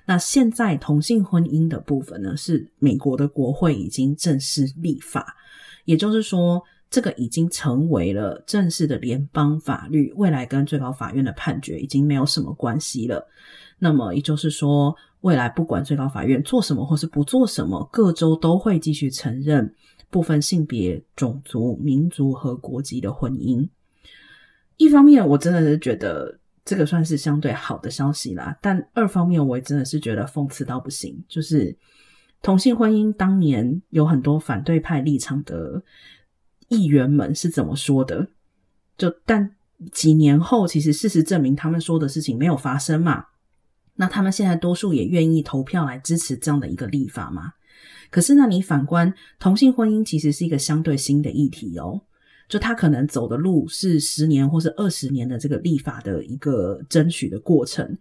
那现在同性婚姻的部分呢，是美国的国会已经正式立法，也就是说这个已经成为了正式的联邦法律，未来跟最高法院的判决已经没有什么关系了。那么也就是说。未来不管最高法院做什么或是不做什么，各州都会继续承认部分性别、种族、民族和国籍的婚姻。一方面，我真的是觉得这个算是相对好的消息啦，但二方面，我也真的是觉得讽刺到不行。就是同性婚姻当年有很多反对派立场的议员们是怎么说的？就但几年后，其实事实证明他们说的事情没有发生嘛。那他们现在多数也愿意投票来支持这样的一个立法吗？可是，那你反观同性婚姻，其实是一个相对新的议题哦。就他可能走的路是十年或是二十年的这个立法的一个争取的过程，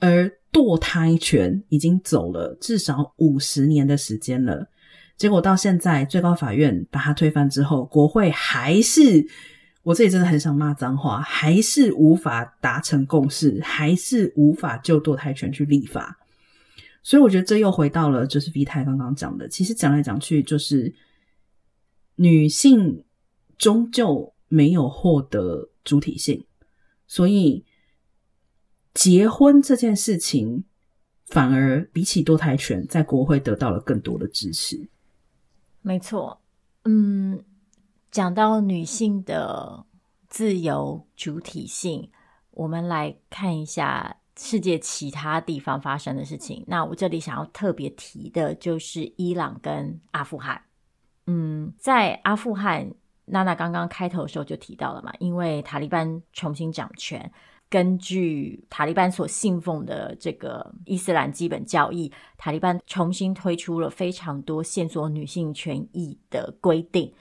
而堕胎权已经走了至少五十年的时间了。结果到现在，最高法院把它推翻之后，国会还是。我这里真的很想骂脏话，还是无法达成共识，还是无法就堕胎权去立法，所以我觉得这又回到了就是 V 太刚刚讲的，其实讲来讲去就是女性终究没有获得主体性，所以结婚这件事情反而比起堕胎权，在国会得到了更多的支持。没错，嗯。讲到女性的自由主体性，我们来看一下世界其他地方发生的事情。那我这里想要特别提的就是伊朗跟阿富汗。嗯，在阿富汗，娜娜刚刚开头的时候就提到了嘛，因为塔利班重新掌权，根据塔利班所信奉的这个伊斯兰基本教义，塔利班重新推出了非常多限缩女性权益的规定。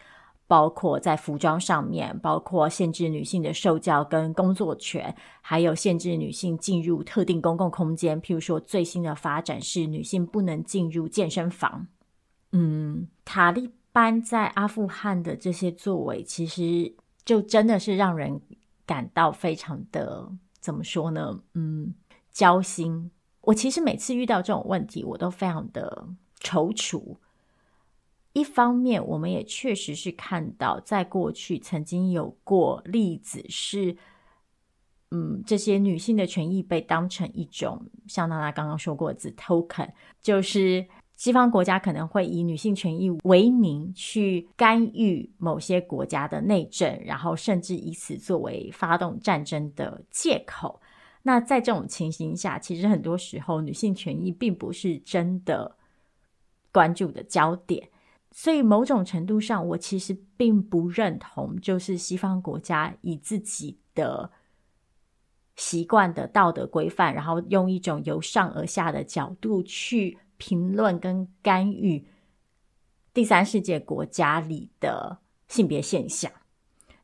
包括在服装上面，包括限制女性的受教跟工作权，还有限制女性进入特定公共空间。譬如说，最新的发展是女性不能进入健身房。嗯，塔利班在阿富汗的这些作为，其实就真的是让人感到非常的，怎么说呢？嗯，焦心。我其实每次遇到这种问题，我都非常的踌躇。一方面，我们也确实是看到，在过去曾经有过例子是，嗯，这些女性的权益被当成一种，像娜娜刚刚说过的字 token，就是西方国家可能会以女性权益为名去干预某些国家的内政，然后甚至以此作为发动战争的借口。那在这种情形下，其实很多时候女性权益并不是真的关注的焦点。所以，某种程度上，我其实并不认同，就是西方国家以自己的习惯的道德规范，然后用一种由上而下的角度去评论跟干预第三世界国家里的性别现象。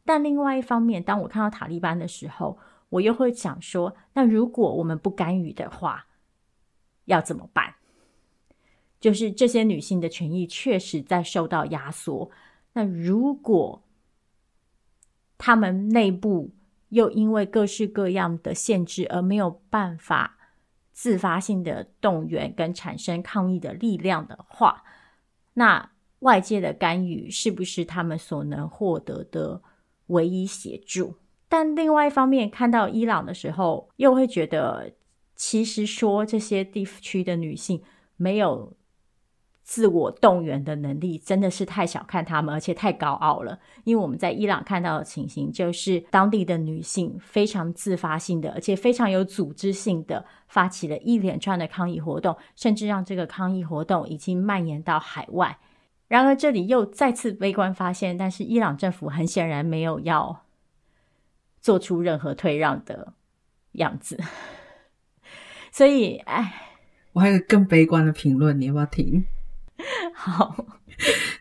但另外一方面，当我看到塔利班的时候，我又会想说：那如果我们不干预的话，要怎么办？就是这些女性的权益确实在受到压缩。那如果她们内部又因为各式各样的限制而没有办法自发性的动员跟产生抗议的力量的话，那外界的干预是不是他们所能获得的唯一协助？但另外一方面，看到伊朗的时候，又会觉得，其实说这些地区的女性没有。自我动员的能力真的是太小看他们，而且太高傲了。因为我们在伊朗看到的情形，就是当地的女性非常自发性的，而且非常有组织性的，发起了一连串的抗议活动，甚至让这个抗议活动已经蔓延到海外。然而，这里又再次悲观发现，但是伊朗政府很显然没有要做出任何退让的样子。[LAUGHS] 所以，哎，我还有更悲观的评论，你要不要听？[LAUGHS] 好，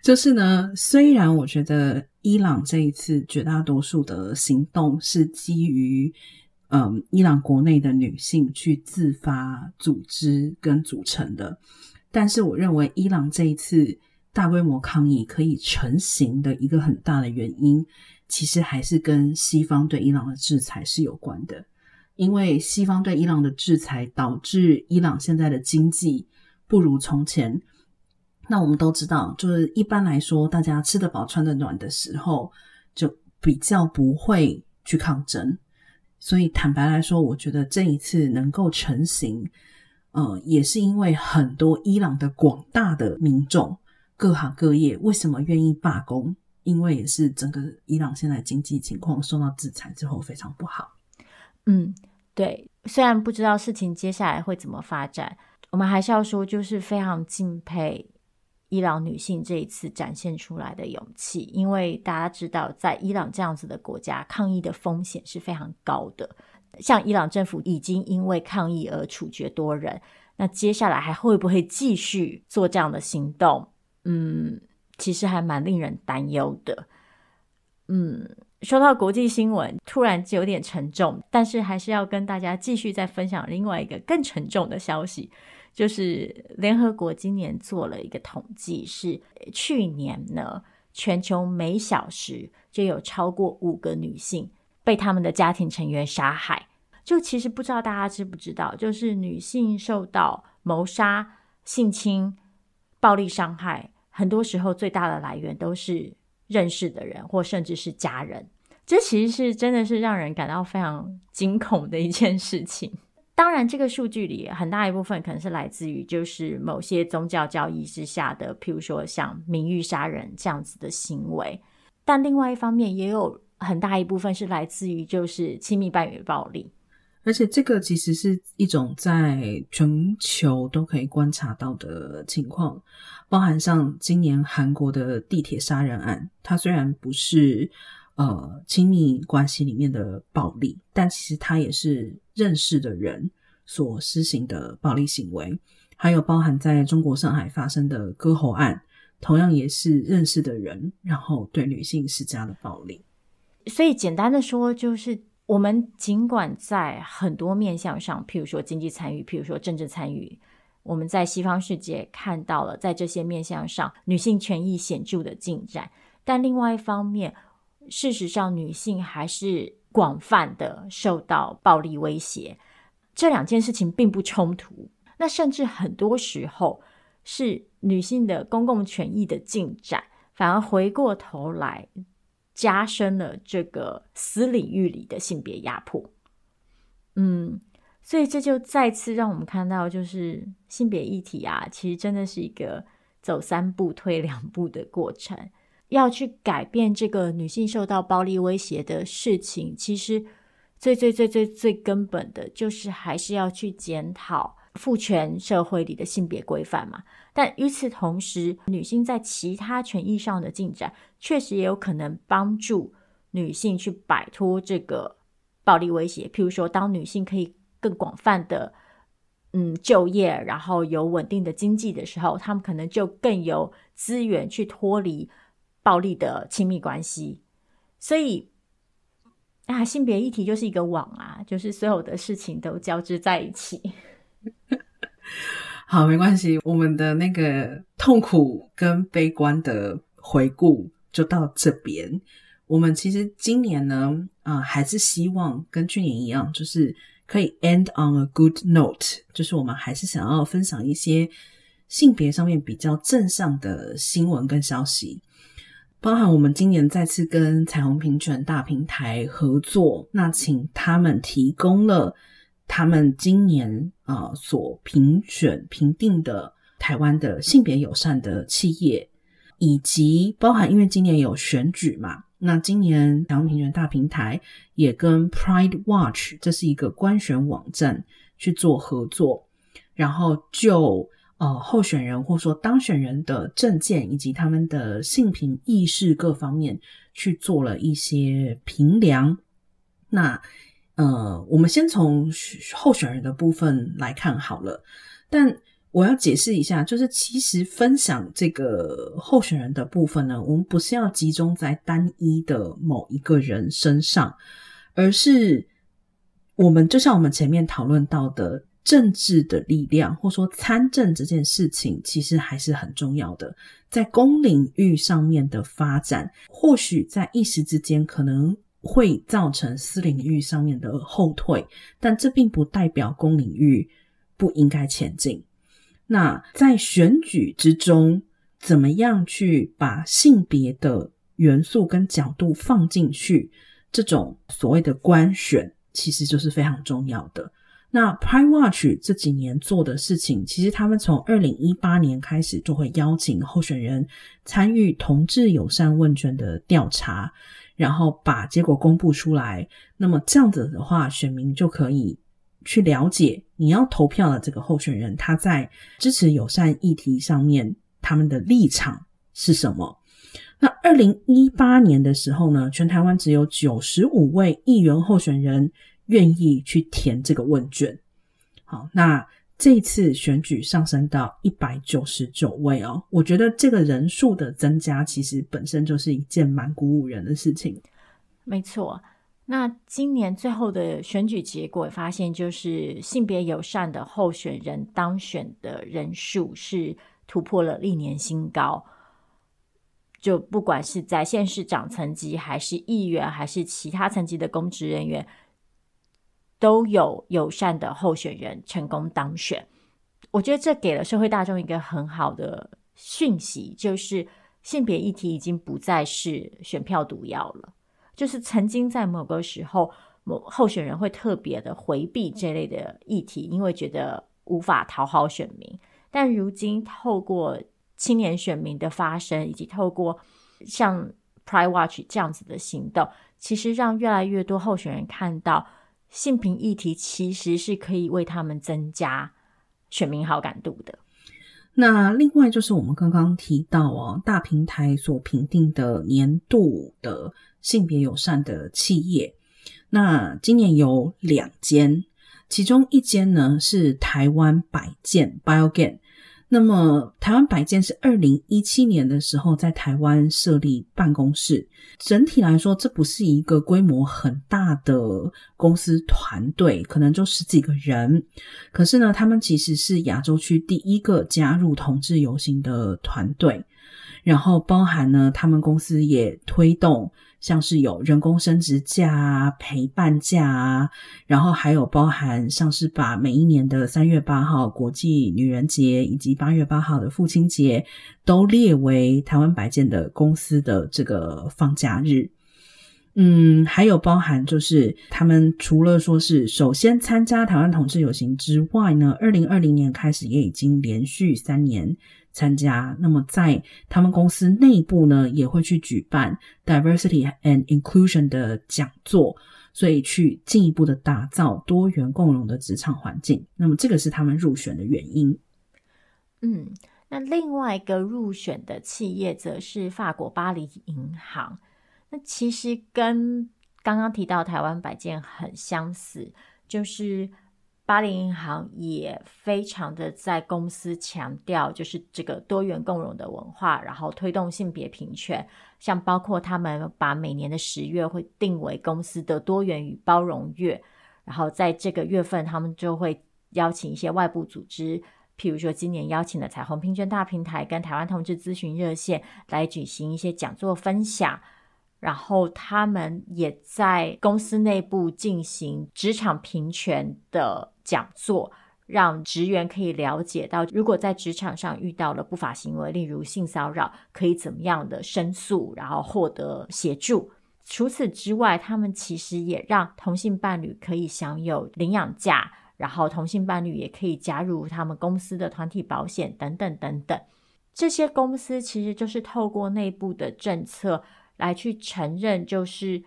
就是呢，虽然我觉得伊朗这一次绝大多数的行动是基于，嗯，伊朗国内的女性去自发组织跟组成的。但是，我认为伊朗这一次大规模抗议可以成型的一个很大的原因，其实还是跟西方对伊朗的制裁是有关的。因为西方对伊朗的制裁，导致伊朗现在的经济不如从前。那我们都知道，就是一般来说，大家吃得饱、穿得暖的时候，就比较不会去抗争。所以坦白来说，我觉得这一次能够成型，呃，也是因为很多伊朗的广大的民众，各行各业为什么愿意罢工？因为也是整个伊朗现在经济情况受到制裁之后非常不好。嗯，对。虽然不知道事情接下来会怎么发展，我们还是要说，就是非常敬佩。伊朗女性这一次展现出来的勇气，因为大家知道，在伊朗这样子的国家，抗议的风险是非常高的。像伊朗政府已经因为抗议而处决多人，那接下来还会不会继续做这样的行动？嗯，其实还蛮令人担忧的。嗯，说到国际新闻，突然就有点沉重，但是还是要跟大家继续再分享另外一个更沉重的消息。就是联合国今年做了一个统计，是去年呢，全球每小时就有超过五个女性被他们的家庭成员杀害。就其实不知道大家知不知道，就是女性受到谋杀、性侵、暴力伤害，很多时候最大的来源都是认识的人或甚至是家人。这其实是真的是让人感到非常惊恐的一件事情。当然，这个数据里很大一部分可能是来自于就是某些宗教教义之下的，譬如说像名誉杀人这样子的行为。但另外一方面，也有很大一部分是来自于就是亲密伴侣暴力。而且这个其实是一种在全球都可以观察到的情况，包含像今年韩国的地铁杀人案，它虽然不是。呃，亲密关系里面的暴力，但其实它也是认识的人所施行的暴力行为，还有包含在中国上海发生的割喉案，同样也是认识的人，然后对女性施加的暴力。所以简单的说，就是我们尽管在很多面向上，譬如说经济参与，譬如说政治参与，我们在西方世界看到了在这些面向上女性权益显著的进展，但另外一方面，事实上，女性还是广泛的受到暴力威胁，这两件事情并不冲突。那甚至很多时候是女性的公共权益的进展，反而回过头来加深了这个私领域里的性别压迫。嗯，所以这就再次让我们看到，就是性别议题啊，其实真的是一个走三步退两步的过程。要去改变这个女性受到暴力威胁的事情，其实最最最最最根本的就是还是要去检讨父权社会里的性别规范嘛。但与此同时，女性在其他权益上的进展，确实也有可能帮助女性去摆脱这个暴力威胁。譬如说，当女性可以更广泛的嗯就业，然后有稳定的经济的时候，她们可能就更有资源去脱离。暴力的亲密关系，所以啊，性别议题就是一个网啊，就是所有的事情都交织在一起。[LAUGHS] 好，没关系，我们的那个痛苦跟悲观的回顾就到这边。我们其实今年呢，啊、呃，还是希望跟去年一样，就是可以 end on a good note，就是我们还是想要分享一些性别上面比较正向的新闻跟消息。包含我们今年再次跟彩虹平权大平台合作，那请他们提供了他们今年啊、所评选评定的台湾的性别友善的企业，以及包含因为今年有选举嘛，那今年彩虹平权大平台也跟 Pride Watch 这是一个官选网站去做合作，然后就。呃，候选人或说当选人的政见以及他们的性平意识各方面去做了一些评量。那呃，我们先从候选人的部分来看好了。但我要解释一下，就是其实分享这个候选人的部分呢，我们不是要集中在单一的某一个人身上，而是我们就像我们前面讨论到的。政治的力量，或说参政这件事情，其实还是很重要的。在公领域上面的发展，或许在一时之间可能会造成私领域上面的后退，但这并不代表公领域不应该前进。那在选举之中，怎么样去把性别的元素跟角度放进去？这种所谓的官选，其实就是非常重要的。那 Pri Watch 这几年做的事情，其实他们从二零一八年开始就会邀请候选人参与同志友善问卷的调查，然后把结果公布出来。那么这样子的话，选民就可以去了解你要投票的这个候选人，他在支持友善议题上面他们的立场是什么。那二零一八年的时候呢，全台湾只有九十五位议员候选人。愿意去填这个问卷，好，那这次选举上升到一百九十九位哦，我觉得这个人数的增加，其实本身就是一件蛮鼓舞人的事情。没错，那今年最后的选举结果发现，就是性别友善的候选人当选的人数是突破了历年新高，就不管是在县市长层级，还是议员，还是其他层级的公职人员。都有友善的候选人成功当选，我觉得这给了社会大众一个很好的讯息，就是性别议题已经不再是选票毒药了。就是曾经在某个时候，某候选人会特别的回避这类的议题，因为觉得无法讨好选民。但如今透过青年选民的发声，以及透过像 Pride Watch 这样子的行动，其实让越来越多候选人看到。性平议题其实是可以为他们增加选民好感度的。那另外就是我们刚刚提到哦，大平台所评定的年度的性别友善的企业，那今年有两间，其中一间呢是台湾百健 Biogen。那么，台湾百健是二零一七年的时候在台湾设立办公室。整体来说，这不是一个规模很大的公司团队，可能就十几个人。可是呢，他们其实是亚洲区第一个加入同志游行的团队。然后，包含呢，他们公司也推动。像是有人工生殖假、陪伴假啊，然后还有包含像是把每一年的三月八号国际女人节以及八月八号的父亲节都列为台湾百健的公司的这个放假日。嗯，还有包含就是他们除了说是首先参加台湾同志游行之外呢，二零二零年开始也已经连续三年。参加，那么在他们公司内部呢，也会去举办 diversity and inclusion 的讲座，所以去进一步的打造多元共融的职场环境。那么这个是他们入选的原因。嗯，那另外一个入选的企业则是法国巴黎银行。那其实跟刚刚提到台湾百件很相似，就是。巴黎银行也非常的在公司强调，就是这个多元共融的文化，然后推动性别平权。像包括他们把每年的十月会定为公司的多元与包容月，然后在这个月份，他们就会邀请一些外部组织，譬如说今年邀请的彩虹平权大平台跟台湾同志咨询热线来举行一些讲座分享。然后他们也在公司内部进行职场平权的讲座，让职员可以了解到，如果在职场上遇到了不法行为，例如性骚扰，可以怎么样的申诉，然后获得协助。除此之外，他们其实也让同性伴侣可以享有领养假，然后同性伴侣也可以加入他们公司的团体保险等等等等。这些公司其实就是透过内部的政策。来去承认，就是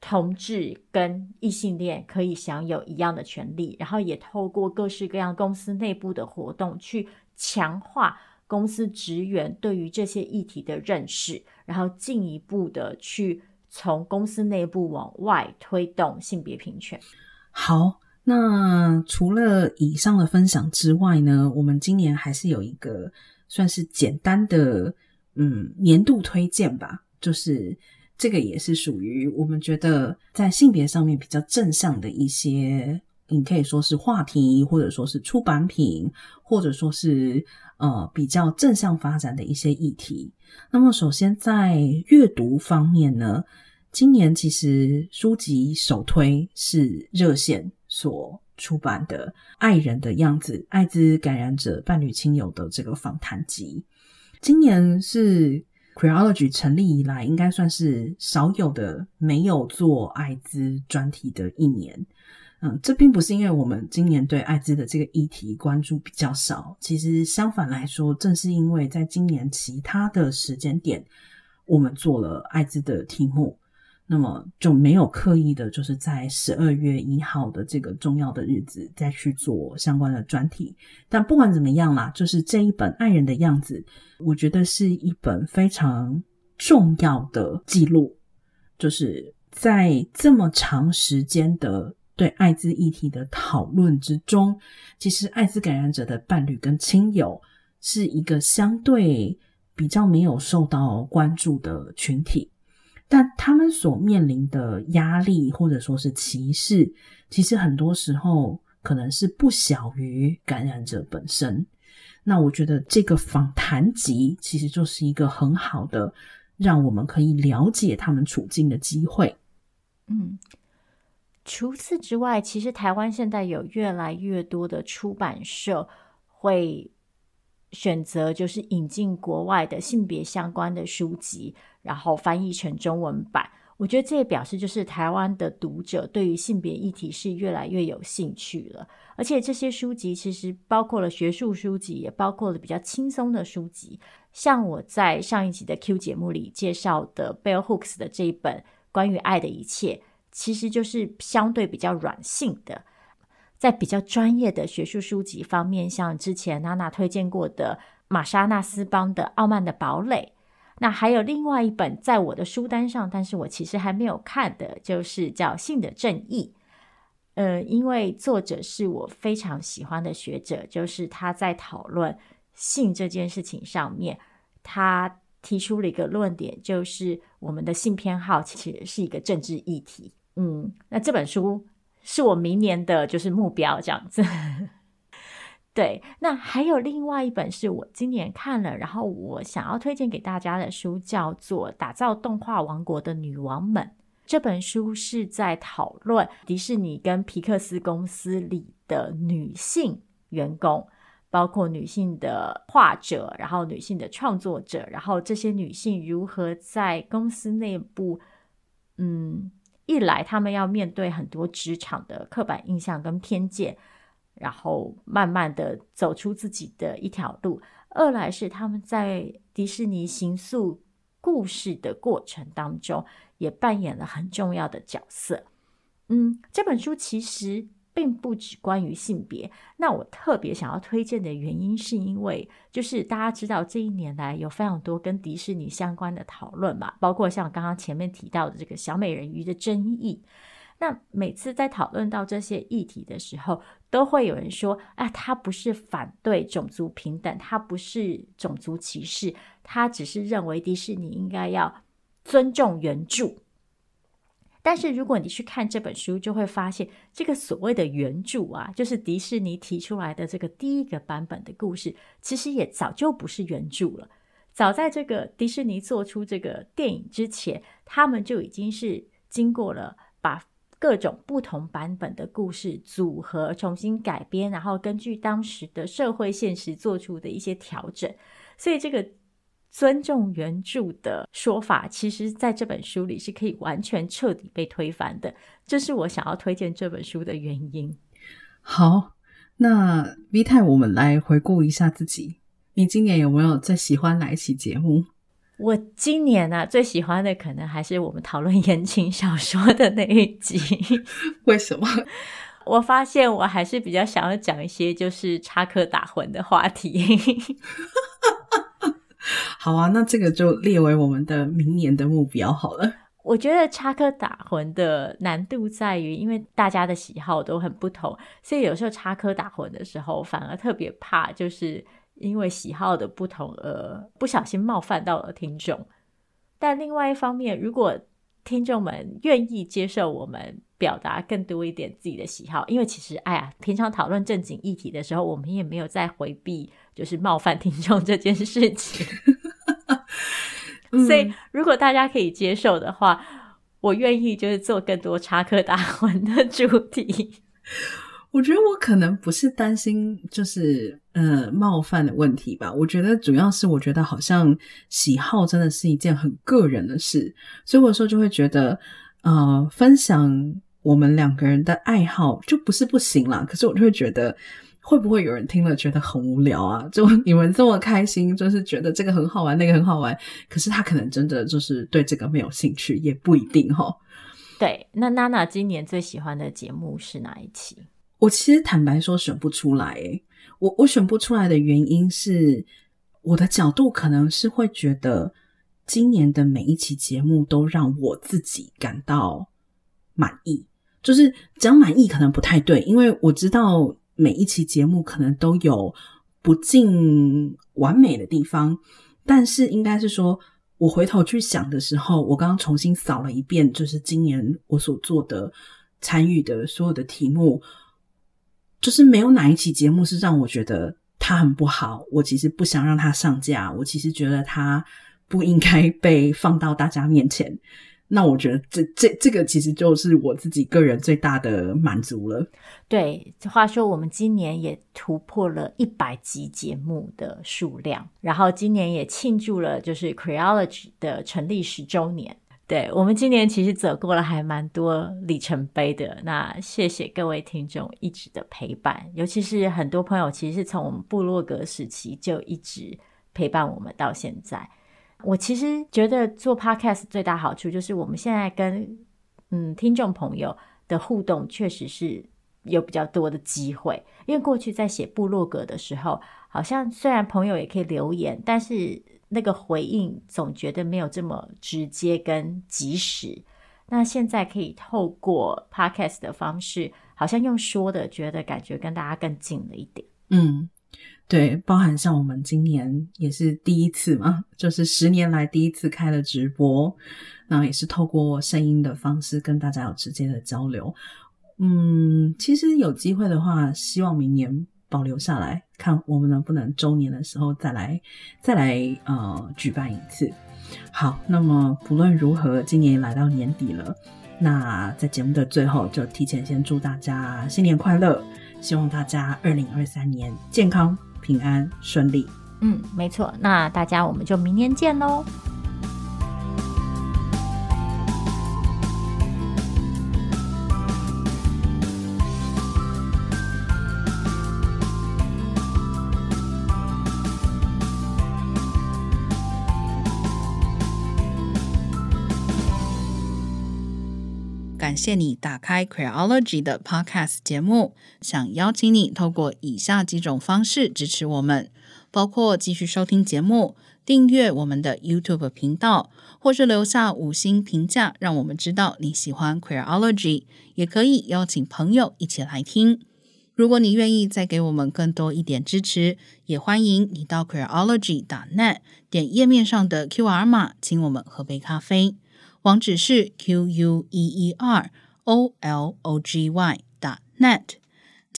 同志跟异性恋可以享有一样的权利，然后也透过各式各样公司内部的活动去强化公司职员对于这些议题的认识，然后进一步的去从公司内部往外推动性别平权。好，那除了以上的分享之外呢，我们今年还是有一个算是简单的嗯年度推荐吧，就是这个也是属于我们觉得在性别上面比较正向的一些，你可以说是话题，或者说是出版品，或者说是呃比较正向发展的一些议题。那么首先在阅读方面呢，今年其实书籍首推是热线。所出版的《爱人的样子》，艾滋感染者伴侣亲友的这个访谈集，今年是 Creology 成立以来，应该算是少有的没有做艾滋专题的一年。嗯，这并不是因为我们今年对艾滋的这个议题关注比较少，其实相反来说，正是因为在今年其他的时间点，我们做了艾滋的题目。那么就没有刻意的，就是在十二月一号的这个重要的日子再去做相关的专题。但不管怎么样啦，就是这一本《爱人的样子》，我觉得是一本非常重要的记录，就是在这么长时间的对艾滋议题的讨论之中，其实艾滋感染者的伴侣跟亲友是一个相对比较没有受到关注的群体。但他们所面临的压力，或者说是歧视，其实很多时候可能是不小于感染者本身。那我觉得这个访谈集其实就是一个很好的，让我们可以了解他们处境的机会。嗯，除此之外，其实台湾现在有越来越多的出版社会选择，就是引进国外的性别相关的书籍。然后翻译成中文版，我觉得这也表示就是台湾的读者对于性别议题是越来越有兴趣了。而且这些书籍其实包括了学术书籍，也包括了比较轻松的书籍。像我在上一集的 Q 节目里介绍的 Bell Hooks 的这一本关于爱的一切，其实就是相对比较软性的。在比较专业的学术书籍方面，像之前娜娜推荐过的玛莎纳斯邦的《傲慢的堡垒》。那还有另外一本在我的书单上，但是我其实还没有看的，就是叫《性的正义》。呃，因为作者是我非常喜欢的学者，就是他在讨论性这件事情上面，他提出了一个论点，就是我们的性偏好其实是一个政治议题。嗯，那这本书是我明年的就是目标，这样子。对，那还有另外一本是我今年看了，然后我想要推荐给大家的书，叫做《打造动画王国的女王们》。这本书是在讨论迪士尼跟皮克斯公司里的女性员工，包括女性的画者，然后女性的创作者，然后这些女性如何在公司内部，嗯，一来他们要面对很多职场的刻板印象跟偏见。然后慢慢的走出自己的一条路。二来是他们在迪士尼行诉故事的过程当中，也扮演了很重要的角色。嗯，这本书其实并不只关于性别。那我特别想要推荐的原因，是因为就是大家知道这一年来有非常多跟迪士尼相关的讨论嘛，包括像刚刚前面提到的这个小美人鱼的争议。那每次在讨论到这些议题的时候，都会有人说：“啊，他不是反对种族平等，他不是种族歧视，他只是认为迪士尼应该要尊重原著。”但是如果你去看这本书，就会发现这个所谓的原著啊，就是迪士尼提出来的这个第一个版本的故事，其实也早就不是原著了。早在这个迪士尼做出这个电影之前，他们就已经是经过了把。各种不同版本的故事组合，重新改编，然后根据当时的社会现实做出的一些调整。所以，这个尊重原著的说法，其实在这本书里是可以完全彻底被推翻的。这是我想要推荐这本书的原因。好，那 V 太，我们来回顾一下自己。你今年有没有最喜欢哪一期节目？我今年呢、啊，最喜欢的可能还是我们讨论言情小说的那一集。[LAUGHS] 为什么？[LAUGHS] 我发现我还是比较想要讲一些就是插科打诨的话题。[LAUGHS] 好啊，那这个就列为我们的明年的目标好了。我觉得插科打诨的难度在于，因为大家的喜好都很不同，所以有时候插科打诨的时候，反而特别怕，就是因为喜好的不同而不小心冒犯到了听众。但另外一方面，如果听众们愿意接受我们表达更多一点自己的喜好，因为其实，哎呀，平常讨论正经议题的时候，我们也没有在回避，就是冒犯听众这件事情。[LAUGHS] 所以，如果大家可以接受的话，我愿意就是做更多插科打诨的主题。我觉得我可能不是担心就是呃冒犯的问题吧。我觉得主要是我觉得好像喜好真的是一件很个人的事，所以我有时候就会觉得呃分享我们两个人的爱好就不是不行啦。可是我就会觉得。会不会有人听了觉得很无聊啊？就你们这么开心，就是觉得这个很好玩，那个很好玩，可是他可能真的就是对这个没有兴趣，也不一定齁。对，那娜娜今年最喜欢的节目是哪一期？我其实坦白说选不出来，我我选不出来的原因是我的角度可能是会觉得今年的每一期节目都让我自己感到满意，就是讲满意可能不太对，因为我知道。每一期节目可能都有不尽完美的地方，但是应该是说，我回头去想的时候，我刚刚重新扫了一遍，就是今年我所做的、参与的所有的题目，就是没有哪一期节目是让我觉得它很不好。我其实不想让它上架，我其实觉得它不应该 [LAUGHS] 被放到大家面前。那我觉得这这这个其实就是我自己个人最大的满足了。对，话说我们今年也突破了一百集节目的数量，然后今年也庆祝了就是 Creology 的成立十周年。对，我们今年其实走过了还蛮多里程碑的。那谢谢各位听众一直的陪伴，尤其是很多朋友其实是从我们部落格时期就一直陪伴我们到现在。我其实觉得做 podcast 最大好处就是我们现在跟嗯听众朋友的互动确实是有比较多的机会，因为过去在写部落格的时候，好像虽然朋友也可以留言，但是那个回应总觉得没有这么直接跟及时。那现在可以透过 podcast 的方式，好像用说的，觉得感觉跟大家更近了一点。嗯。对，包含像我们今年也是第一次嘛，就是十年来第一次开了直播，然后也是透过声音的方式跟大家有直接的交流。嗯，其实有机会的话，希望明年保留下来，看我们能不能周年的时候再来再来呃举办一次。好，那么不论如何，今年来到年底了，那在节目的最后，就提前先祝大家新年快乐，希望大家二零二三年健康。平安顺利，嗯，没错。那大家我们就明年见喽。谢你打开 Creology 的 Podcast 节目，想邀请你透过以下几种方式支持我们，包括继续收听节目、订阅我们的 YouTube 频道，或是留下五星评价，让我们知道你喜欢 Creology，也可以邀请朋友一起来听。如果你愿意再给我们更多一点支持，也欢迎你到 Creology.net 点页面上的 QR 码，请我们喝杯咖啡。网址是 q u e e r o l o g y 打 net。